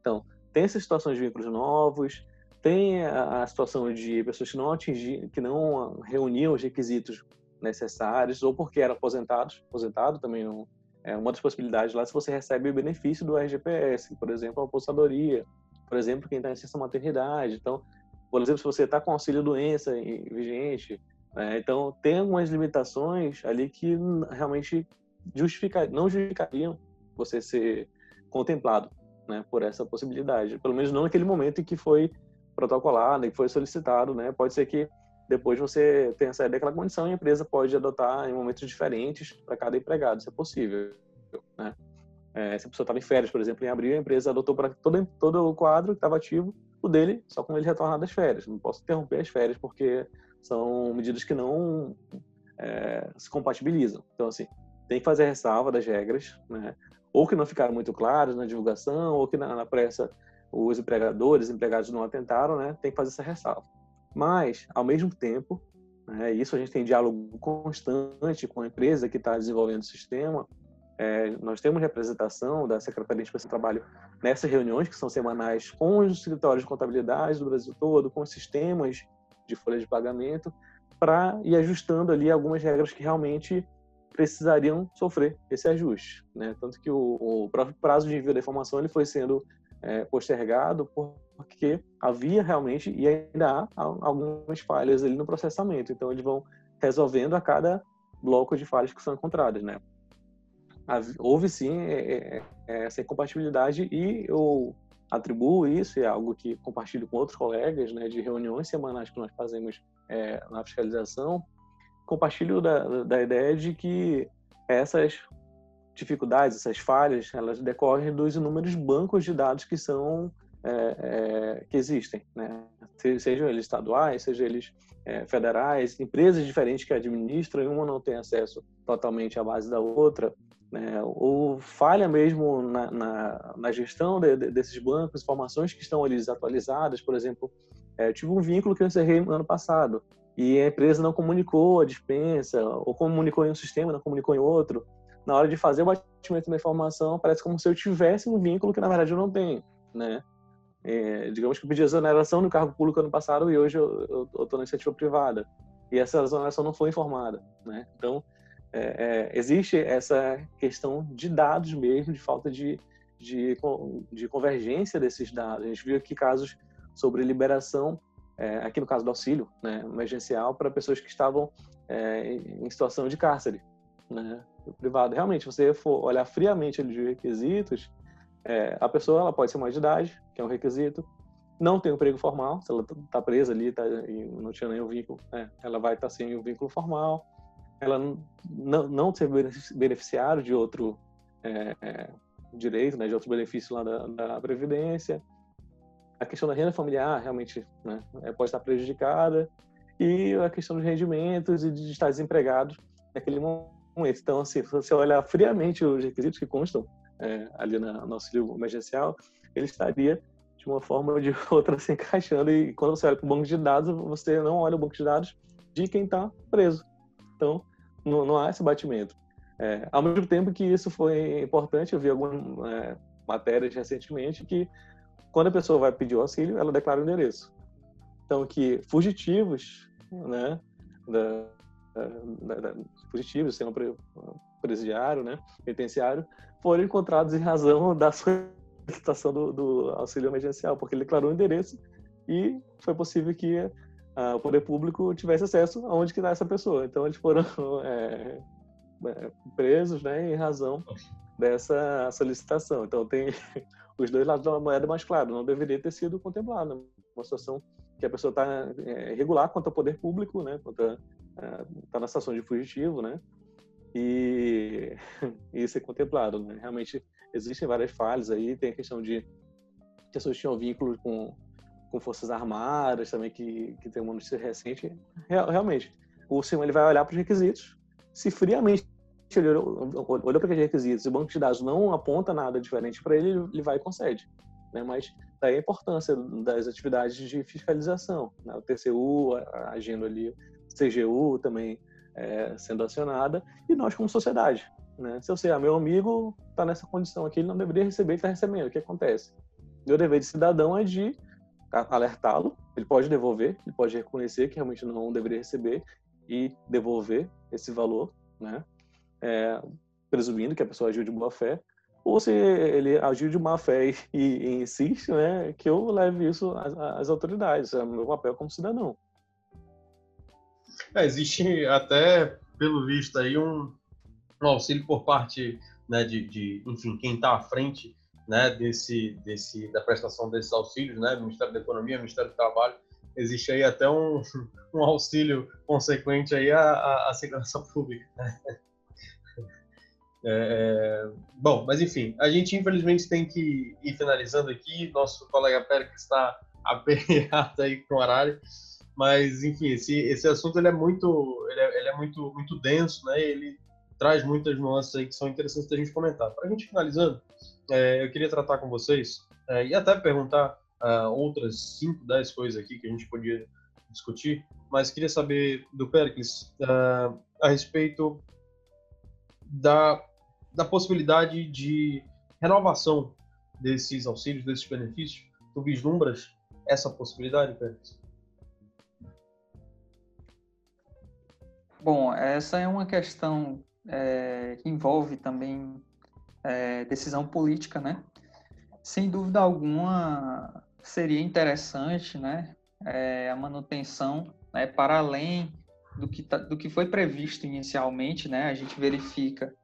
Então, tem essas situações de vínculos novos, tem a, a situação de pessoas que não atingiam, que não reuniam os requisitos necessários, ou porque eram aposentados, aposentado também não, é uma das possibilidades lá se você recebe o benefício do RGPS, por exemplo, a aposentadoria, por exemplo, quem está em licença maternidade. Então, por exemplo, se você está com auxílio doença vigente, né? Então, tem algumas limitações ali que realmente justificar, não justificariam você ser contemplado né, por essa possibilidade. Pelo menos não naquele momento em que foi protocolado, em que foi solicitado. Né? Pode ser que depois você tenha saído daquela condição e a empresa pode adotar em momentos diferentes para cada empregado. Isso é possível. Né? É, se a pessoa estava em férias, por exemplo, em abril, a empresa adotou para todo, todo o quadro que estava ativo o dele, só com ele retornar das férias. Não posso interromper as férias porque são medidas que não é, se compatibilizam. Então, assim, tem que fazer ressalva das regras, né? ou que não ficaram muito claras na divulgação, ou que na, na pressa os empregadores, os empregados não atentaram, né? tem que fazer essa ressalva. Mas, ao mesmo tempo, né, isso a gente tem diálogo constante com a empresa que está desenvolvendo o sistema, é, nós temos representação da Secretaria de Inspeção do Trabalho nessas reuniões, que são semanais, com os escritórios de contabilidade do Brasil todo, com os sistemas de folha de pagamento, para ir ajustando ali algumas regras que realmente precisariam sofrer esse ajuste. Né? Tanto que o, o próprio prazo de envio da informação ele foi sendo é, postergado porque havia realmente e ainda há algumas falhas ali no processamento. Então, eles vão resolvendo a cada bloco de falhas que são encontradas. Né? Houve sim é, é, é essa incompatibilidade e o atribuo isso, é algo que compartilho com outros colegas, né, de reuniões semanais que nós fazemos é, na fiscalização, compartilho da, da ideia de que essas dificuldades, essas falhas, elas decorrem dos inúmeros bancos de dados que são é, é, que existem, né? sejam eles estaduais, sejam eles é, federais, empresas diferentes que administram, e uma não tem acesso totalmente à base da outra, né, ou falha mesmo na, na, na gestão de, de, desses bancos, informações que estão ali desatualizadas, por exemplo, é, eu tive um vínculo que eu encerrei no ano passado e a empresa não comunicou a dispensa, ou comunicou em um sistema, não comunicou em outro, na hora de fazer o batimento da informação, parece como se eu tivesse um vínculo que na verdade eu não tenho, né? É, digamos que eu pedi exoneração no cargo público ano passado e hoje eu estou na iniciativa privada. E essa exoneração não foi informada, né? Então, é, é, existe essa questão de dados mesmo, de falta de, de, de, convergência desses dados. A gente viu aqui casos sobre liberação, é, aqui no caso do auxílio né, emergencial, para pessoas que estavam é, em situação de cárcere, né, privado. Realmente, você for olhar friamente os requisitos, é, a pessoa ela pode ser mais de idade, que é um requisito, não tem um emprego formal, se ela está presa ali tá, e não tinha nenhum vínculo, é, ela vai estar tá sem o um vínculo formal, ela não, não ser beneficiário de outro é, é, direito, né, de outro benefício lá da, da, Previdência. A questão da renda familiar realmente né, é, pode estar prejudicada. E a questão dos rendimentos e de estar desempregado naquele momento. Então, assim, se você olhar friamente os requisitos que constam é, ali na, no auxílio emergencial, ele estaria de uma forma ou de outra se encaixando. E quando você olha para o banco de dados, você não olha o banco de dados de quem está preso. Então, não, não há esse batimento. É, ao mesmo tempo que isso foi importante, eu vi algumas é, matérias recentemente que quando a pessoa vai pedir auxílio, ela declara o endereço. Então, que fugitivos, né, da, da, da, fugitivos, sendo presidiário, né, penitenciário, foram encontrados em razão da solicitação do, do auxílio emergencial, porque ele declarou o endereço e foi possível que o poder público tivesse acesso aonde que está essa pessoa. Então eles foram é, é, presos, né, em razão dessa solicitação. Então tem os dois lados da moeda, mas claro, não deveria ter sido contemplado. Uma situação que a pessoa está é, irregular quanto ao poder público, né, quanto está é, na situação de fugitivo, né, e, e ser contemplado. Né? Realmente existem várias falhas aí, tem a questão de pessoas tinham vínculos com com forças armadas também que, que tem uma notícia recente Real, realmente o sistema ele vai olhar para os requisitos se friamente ele olhou, olhou para aqueles requisitos e o banco de dados não aponta nada diferente para ele ele vai e concede né mas daí a importância das atividades de fiscalização né? o TCU agindo ali CGU também é, sendo acionada e nós como sociedade né? se eu sei, ah, meu amigo está nessa condição aqui, ele não deveria receber, ele está recebendo. O que acontece? Meu dever de cidadão é de alertá-lo, ele pode devolver, ele pode reconhecer que realmente não deveria receber e devolver esse valor, né? É, presumindo que a pessoa agiu de boa fé, ou se ele agiu de má fé e, e, insiste, né, que eu leve isso às, às autoridades, é o meu papel como cidadão. É, existe até, pelo visto aí, um, um auxílio por parte né, de, de enfim, quem está à frente né, desse, desse, da prestação desses auxílios, né, Ministério da Economia, Ministério do Trabalho, existe aí até um, um auxílio consequente aí à, à segurança pública. Né? É, bom, mas enfim, a gente infelizmente tem que ir finalizando aqui. Nosso colega Pérez está aperreado aí com o horário, mas enfim, esse, esse assunto ele é muito, ele é, ele é muito, muito denso, né? Ele traz muitas nuances aí que são interessantes da gente comentar. Para a gente finalizando, é, eu queria tratar com vocês é, e até perguntar uh, outras 5, 10 coisas aqui que a gente podia discutir, mas queria saber do Pericles uh, a respeito da, da possibilidade de renovação desses auxílios, desses benefícios. Tu vislumbras essa possibilidade, Pericles? Bom, essa é uma questão é, que envolve também é, decisão política, né? Sem dúvida alguma, seria interessante, né, é, a manutenção, né, para além do que, tá, do que foi previsto inicialmente, né? A gente verifica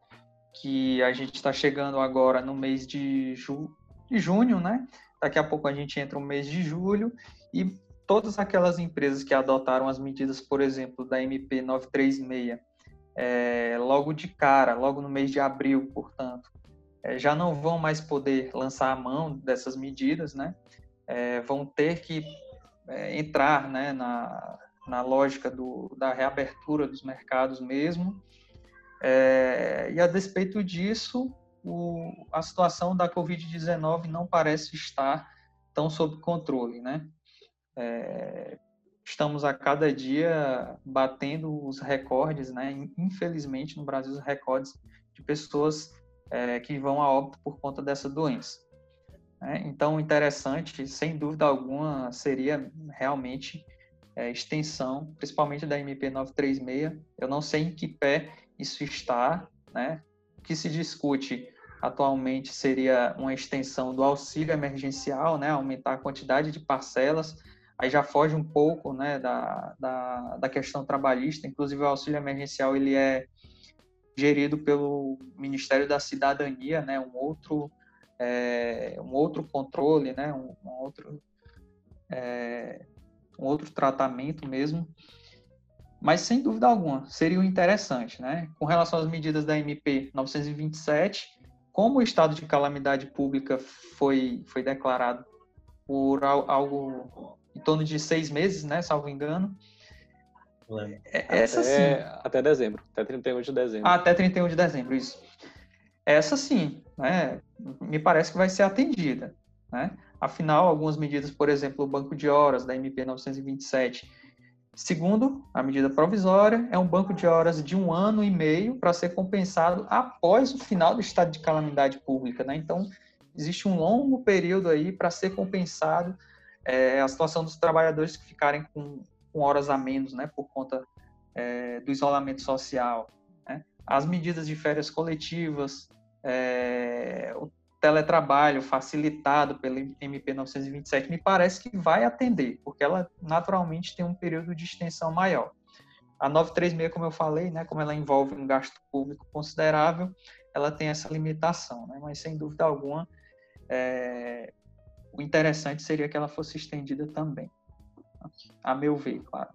que a gente está chegando agora no mês de, ju, de junho, né? Daqui a pouco a gente entra no mês de julho e todas aquelas empresas que adotaram as medidas, por exemplo, da MP 936, é, logo de cara, logo no mês de abril, portanto, já não vão mais poder lançar a mão dessas medidas, né? É, vão ter que é, entrar né, na, na lógica do, da reabertura dos mercados mesmo. É, e a despeito disso, o, a situação da Covid-19 não parece estar tão sob controle, né? É, estamos a cada dia batendo os recordes, né? Infelizmente, no Brasil, os recordes de pessoas é, que vão a óbito por conta dessa doença. Né? Então, interessante, sem dúvida alguma, seria realmente é, extensão, principalmente da MP 936. Eu não sei em que pé isso está, né? O que se discute atualmente seria uma extensão do auxílio emergencial, né? Aumentar a quantidade de parcelas. Aí já foge um pouco, né, da, da, da questão trabalhista. Inclusive, o auxílio emergencial ele é gerido pelo Ministério da Cidadania, né? Um outro é, um outro controle, né? Um, um outro é, um outro tratamento mesmo. Mas, sem dúvida alguma, seria interessante, né? Com relação às medidas da MP 927, como o estado de calamidade pública foi, foi declarado por algo em torno de seis meses, né? Salvo engano. É, essa até, sim. Até dezembro, até 31 de dezembro. Ah, até 31 de dezembro, isso. Essa sim, né? Me parece que vai ser atendida, né? Afinal, algumas medidas, por exemplo, o banco de horas da MP 927, segundo a medida provisória, é um banco de horas de um ano e meio para ser compensado após o final do estado de calamidade pública. Né? Então, existe um longo período aí para ser compensado é, a situação dos trabalhadores que ficarem com, com horas a menos né, por conta é, do isolamento social. Né? As medidas de férias coletivas, é, o teletrabalho facilitado pela MP 927 me parece que vai atender, porque ela naturalmente tem um período de extensão maior. A 936, como eu falei, né, como ela envolve um gasto público considerável, ela tem essa limitação, né, mas sem dúvida alguma, é, o interessante seria que ela fosse estendida também, a meu ver, claro.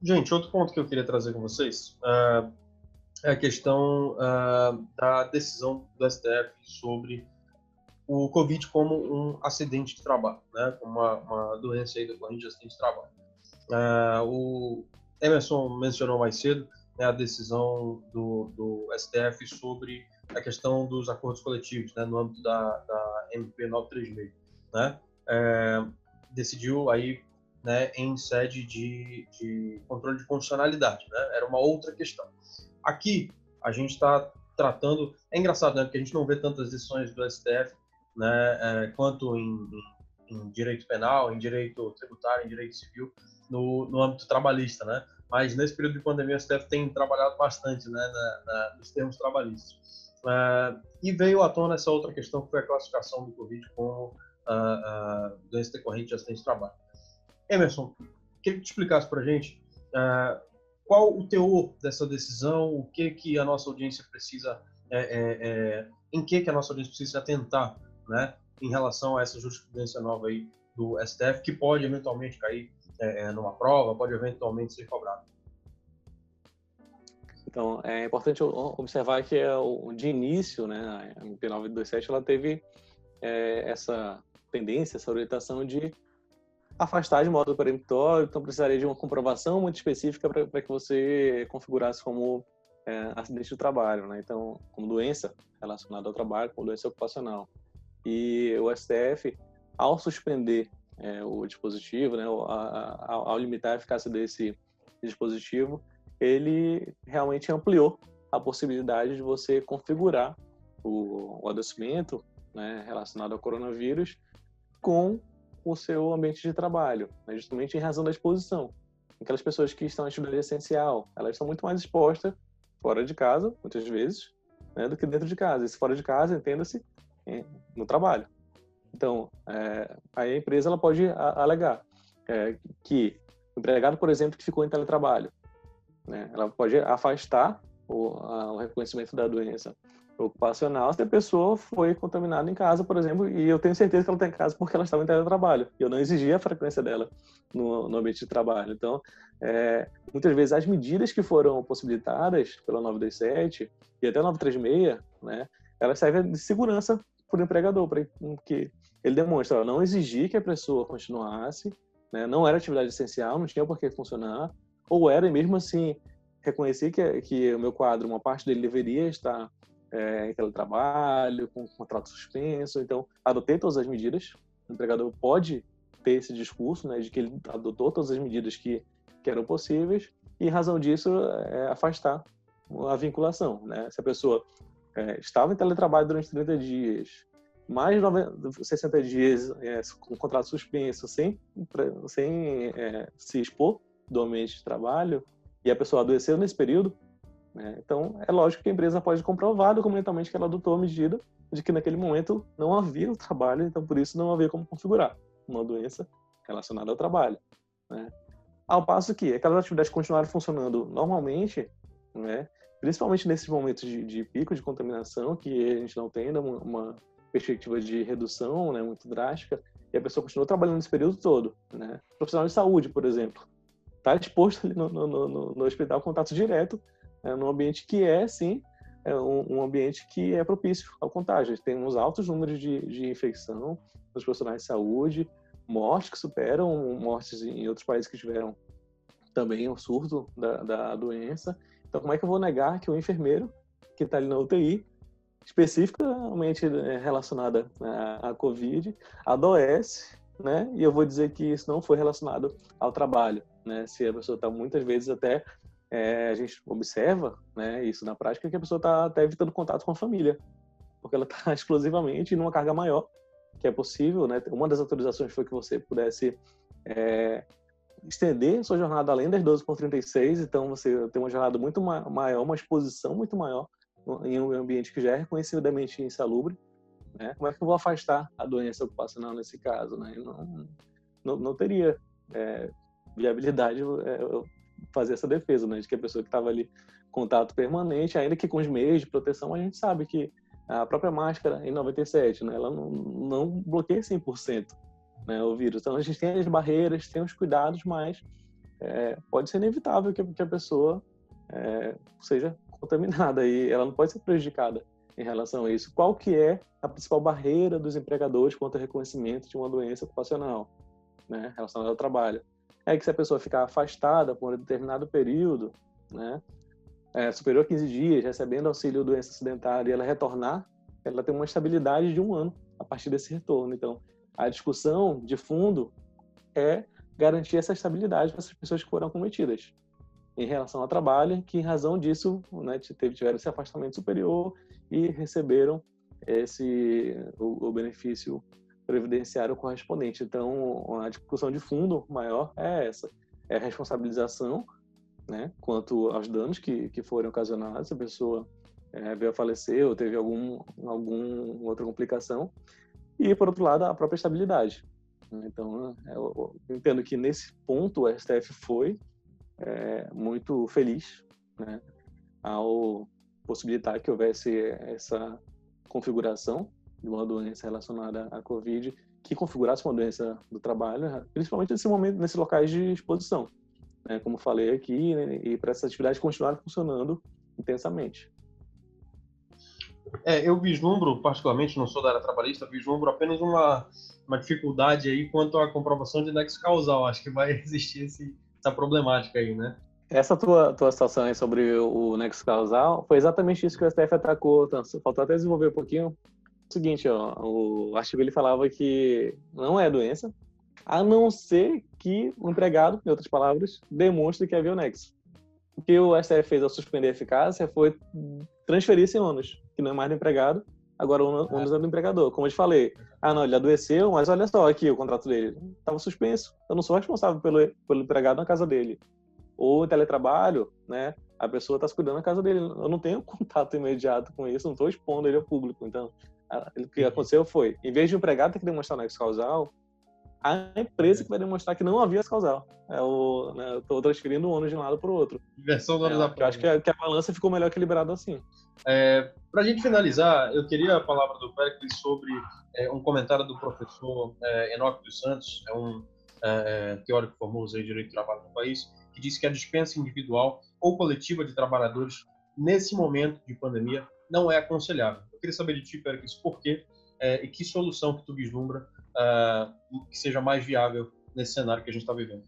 Gente, outro ponto que eu queria trazer com vocês, uh, é a questão uh, da decisão do STF sobre o Covid como um acidente de trabalho, né? como uma, uma doença aí decorrente de acidente de trabalho. Uh, o Emerson mencionou mais cedo né, a decisão do, do, STF sobre a questão dos acordos coletivos, né, no âmbito da, da MP 936, né? É, decidiu aí né, em sede de, de controle de constitucionalidade, né? Era uma outra questão. Aqui, a gente está tratando. É engraçado, né? Porque a gente não vê tantas decisões do STF, né? É, quanto em, em, direito penal, em direito tributário, em direito civil, no, no âmbito trabalhista, né? Mas nesse período de pandemia, o STF tem trabalhado bastante, né? Na, na, nos termos trabalhistas. É, e veio à tona essa outra questão, que foi a classificação do Covid como uh, uh, doença decorrente de acidente de trabalho. Emerson, queria que te explicasse para a gente uh, qual o teor dessa decisão, o que que a nossa audiência precisa, é, é, é, em que que a nossa audiência precisa atentar, né, em relação a essa jurisprudência nova aí do STF, que pode eventualmente cair é, é, numa prova, pode eventualmente ser cobrado. Então, é importante observar que de início, né, a MP 927 ela teve essa tendência, essa orientação de afastar de modo peremptório, então precisaria de uma comprovação muito específica para que você configurasse como é, acidente do trabalho, né? Então, como doença relacionada ao trabalho, como doença ocupacional. E o STF, ao suspender é, o dispositivo, né, ao, ao, limitar a eficácia desse dispositivo, ele realmente ampliou a possibilidade de você configurar o, o adoecimento né, relacionado ao coronavírus com o seu ambiente de trabalho, né? justamente em razão da exposição. Aquelas pessoas que estão em atividade essencial, elas estão muito mais expostas fora de casa, muitas vezes, né, do que dentro de casa. E se fora de casa, entenda-se no trabalho. Então, é, a empresa ela pode alegar é, que o empregado, por exemplo, que ficou em teletrabalho, né, ela pode afastar o, a, o reconhecimento da doença ocupacional se a pessoa foi contaminada em casa, por exemplo, e eu tenho certeza que ela está em casa porque ela estava em teletrabalho. Eu não exigia a frequência dela no, no ambiente de trabalho. Então, é, muitas vezes as medidas que foram possibilitadas pela 927 e até a 936, né, elas servem de segurança para o empregador, para que ele demonstre, ó, não exigir que a pessoa continuasse, né, não era atividade essencial, não tinha por que funcionar, ou era, e mesmo assim, reconheci que, que o meu quadro, uma parte dele deveria estar é, em teletrabalho, com contrato suspenso. Então, adotei todas as medidas. O empregador pode ter esse discurso, né, de que ele adotou todas as medidas que, que eram possíveis e, em razão disso, é, afastar a vinculação, né? Se a pessoa é, estava em teletrabalho durante 30 dias, mais de 60 dias é, com contrato suspenso, sem, sem é, se expor do ambiente de trabalho, e a pessoa adoeceu nesse período, né? então é lógico que a empresa pode comprovar documentalmente que ela adotou a medida de que naquele momento não havia o trabalho, então por isso não havia como configurar uma doença relacionada ao trabalho. Né? Ao passo que aquelas atividades continuaram funcionando normalmente, né? principalmente nesses momentos de, de, pico de contaminação, que a gente não tem ainda uma, uma perspectiva de redução né, muito drástica, e a pessoa continuou trabalhando nesse período todo. Né? Profissional de saúde, por exemplo, está exposto ali no, no, no, no hospital contato direto, né, num ambiente que é, sim, é um, um, ambiente que é propício ao contágio. Tem uns altos números de, de infecção nos profissionais de saúde, mortes que superam mortes em outros países que tiveram também o surto da, da doença. Então, como é que eu vou negar que o enfermeiro que está ali na UTI, especificamente né, relacionada à Covid, adoece, né? E eu vou dizer que isso não foi relacionado ao trabalho, né? Se a pessoa está muitas vezes até é, a gente observa, né? Isso na prática que a pessoa está até evitando contato com a família, porque ela está exclusivamente numa carga maior que é possível, né? Uma das autorizações foi que você pudesse é, estender sua jornada além das 12 por 36, então você tem uma jornada muito ma maior, uma exposição muito maior em um ambiente que já é reconhecidamente insalubre, né? Como é que eu vou afastar a doença ocupacional nesse caso, né? Não, não, não teria é, viabilidade fazer essa defesa, né? De que a pessoa que estava ali contato permanente, ainda que com os meios de proteção, a gente sabe que a própria máscara em 97, né, ela não, não bloqueia 100% né, o vírus. Então a gente tem as barreiras, tem os cuidados, mas é, pode ser inevitável que, que a pessoa é, seja contaminada e ela não pode ser prejudicada em relação a isso. Qual que é a principal barreira dos empregadores quanto ao reconhecimento de uma doença ocupacional né, relacionada ao trabalho? É que se a pessoa ficar afastada por um determinado período, né, é, superior a 15 dias, recebendo auxílio doença acidentária e ela retornar, ela tem uma estabilidade de um ano a partir desse retorno. Então, a discussão de fundo é garantir essa estabilidade para essas pessoas que foram cometidas em relação ao trabalho, que em razão disso né, tiveram esse afastamento superior e receberam esse o, o benefício previdenciário correspondente. Então, a discussão de fundo maior é essa: é a responsabilização né, quanto aos danos que, que foram ocasionados, se a pessoa é, veio a falecer ou teve algum, algum outra complicação, e, por outro lado, a própria estabilidade. Então, é, eu, entendo que nesse ponto o STF foi é, muito feliz né, ao possibilitar que houvesse essa configuração de uma doença relacionada à Covid que configurasse uma doença do trabalho, principalmente nesse momento, nesses locais de exposição né, como falei aqui, né, e para essas atividades continuarem funcionando intensamente. É, eu vislumbro, particularmente, não sou da área trabalhista, vislumbro apenas uma, uma dificuldade aí quanto à comprovação de nexo causal. Acho que vai existir esse, essa problemática aí, né? Essa tua, tua situação aí sobre o nexo causal foi exatamente isso que o STF atacou. Então, faltou até desenvolver um pouquinho. Seguinte, ó, o artigo ele falava que não é doença, a não ser que o empregado, em outras palavras, demonstre que havia o nexo. O que o STF fez ao suspender a eficácia foi transferir esse ônus, que não é mais do empregado, agora o ônus é do empregador. Como eu te falei, ah, não, ele adoeceu, mas olha só aqui o contrato dele, estava suspenso. Eu não sou responsável pelo, pelo empregado na casa dele. Ou em teletrabalho, né, a pessoa está se cuidando na casa dele. Eu não tenho contato imediato com isso, não estou expondo ele ao público. Então, o que aconteceu foi, em vez de o empregado ter que demonstrar o nexo causal, a empresa que vai demonstrar que não havia esse causal. É o, né, eu estou transferindo o ônus de um lado para o outro. Inversão do é, da Eu acho que a, que a, balança ficou melhor equilibrada assim. É, para a gente finalizar, eu queria a palavra do Péricles sobre é, um comentário do professor é, Enoque dos Santos, é um é, é, teórico famoso em direito de trabalho no país, que disse que a dispensa individual ou coletiva de trabalhadores nesse momento de pandemia não é aconselhável. Eu queria saber de ti, Péricles, por quê é, e que solução que tu vislumbra uh, que seja mais viável nesse cenário que a gente está vivendo?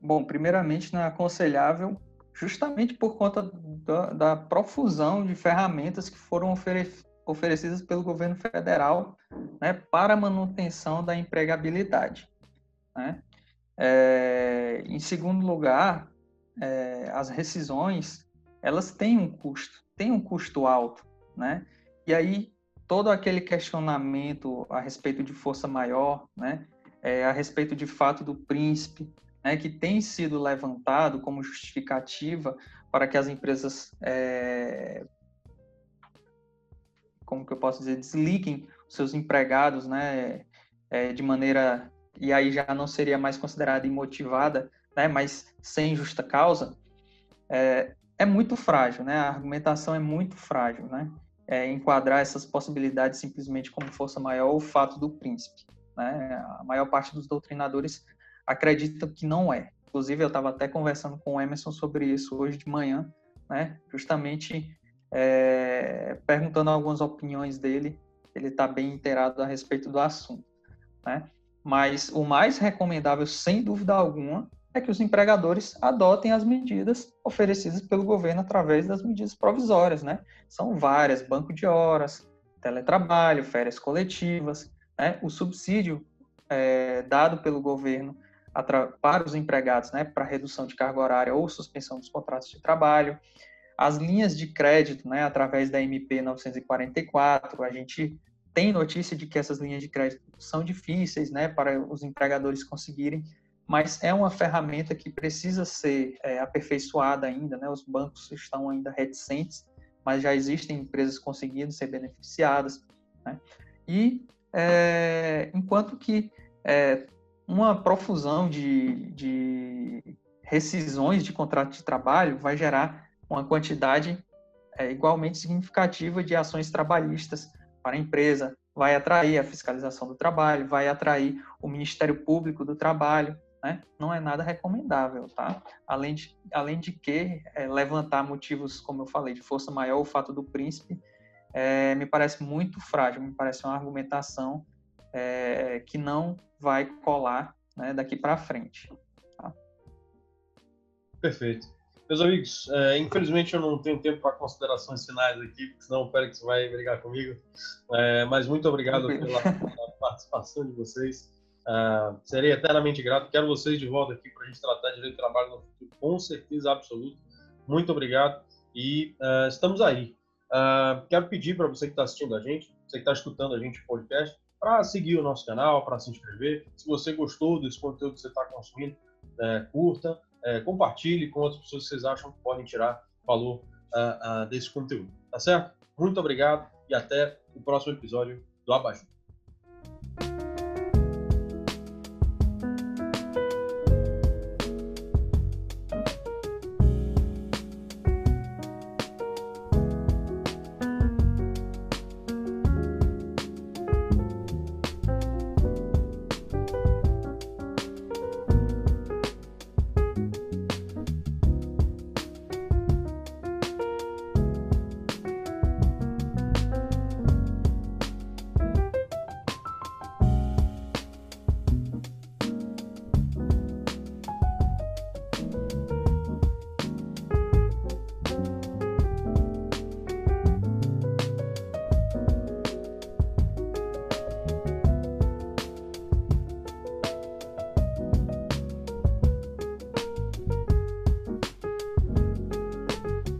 Bom, primeiramente não é aconselhável justamente por conta da, da profusão de ferramentas que foram ofere oferecidas pelo governo federal né, para manutenção da empregabilidade. Né? É, em segundo lugar, é, as rescisões, elas têm um custo, têm um custo alto, né? E aí, todo aquele questionamento a respeito de força maior, né? É, a respeito de fato do príncipe, né, que tem sido levantado como justificativa para que as empresas, é, como que eu posso dizer, desliguem seus empregados, né, é, de maneira e aí já não seria mais considerada imotivada, né, mas sem justa causa, é, é muito frágil, né? A argumentação é muito frágil, né? É, enquadrar essas possibilidades simplesmente como força maior o fato do príncipe. Né? A maior parte dos doutrinadores acredita que não é. Inclusive, eu estava até conversando com o Emerson sobre isso hoje de manhã, né? justamente é, perguntando algumas opiniões dele. Ele está bem inteirado a respeito do assunto. Né? Mas o mais recomendável, sem dúvida alguma, é que os empregadores adotem as medidas oferecidas pelo governo através das medidas provisórias, né? São várias, banco de horas, teletrabalho, férias coletivas, né? O subsídio é, dado pelo governo para os empregados, né, para redução de carga horária ou suspensão dos contratos de trabalho, as linhas de crédito, né, através da MP 944, a gente tem notícia de que essas linhas de crédito são difíceis, né, para os empregadores conseguirem, mas é uma ferramenta que precisa ser é, aperfeiçoada ainda, né, os bancos estão ainda reticentes, mas já existem empresas conseguindo ser beneficiadas, né, e é, enquanto que é, uma profusão de, de rescisões de contrato de trabalho vai gerar uma quantidade é, igualmente significativa de ações trabalhistas para a empresa, vai atrair a fiscalização do trabalho, vai atrair o Ministério Público do Trabalho, né? Não é nada recomendável, tá? Além de, além de que é, levantar motivos, como eu falei, de força maior, o fato do príncipe, é, me parece muito frágil, me parece uma argumentação é, que não vai colar né, daqui para frente. Tá? Perfeito. Meus amigos, é, infelizmente eu não tenho tempo para considerações finais aqui, senão o Félix vai brigar comigo. É, mas muito obrigado pela, pela, participação de vocês. É, serei eternamente grato. Quero vocês de volta aqui para a gente tratar de direito trabalho no futuro, com certeza absoluta. Muito obrigado e é, estamos aí. É, quero pedir para você que está assistindo a gente, você que está escutando a gente no podcast, para seguir o nosso canal, para se inscrever. Se você gostou desse conteúdo que você está consumindo, é, curta, é, compartilhe com outras pessoas que vocês acham que podem tirar valor uh, uh, desse conteúdo. Tá certo? Muito obrigado e até o próximo episódio do Abajur.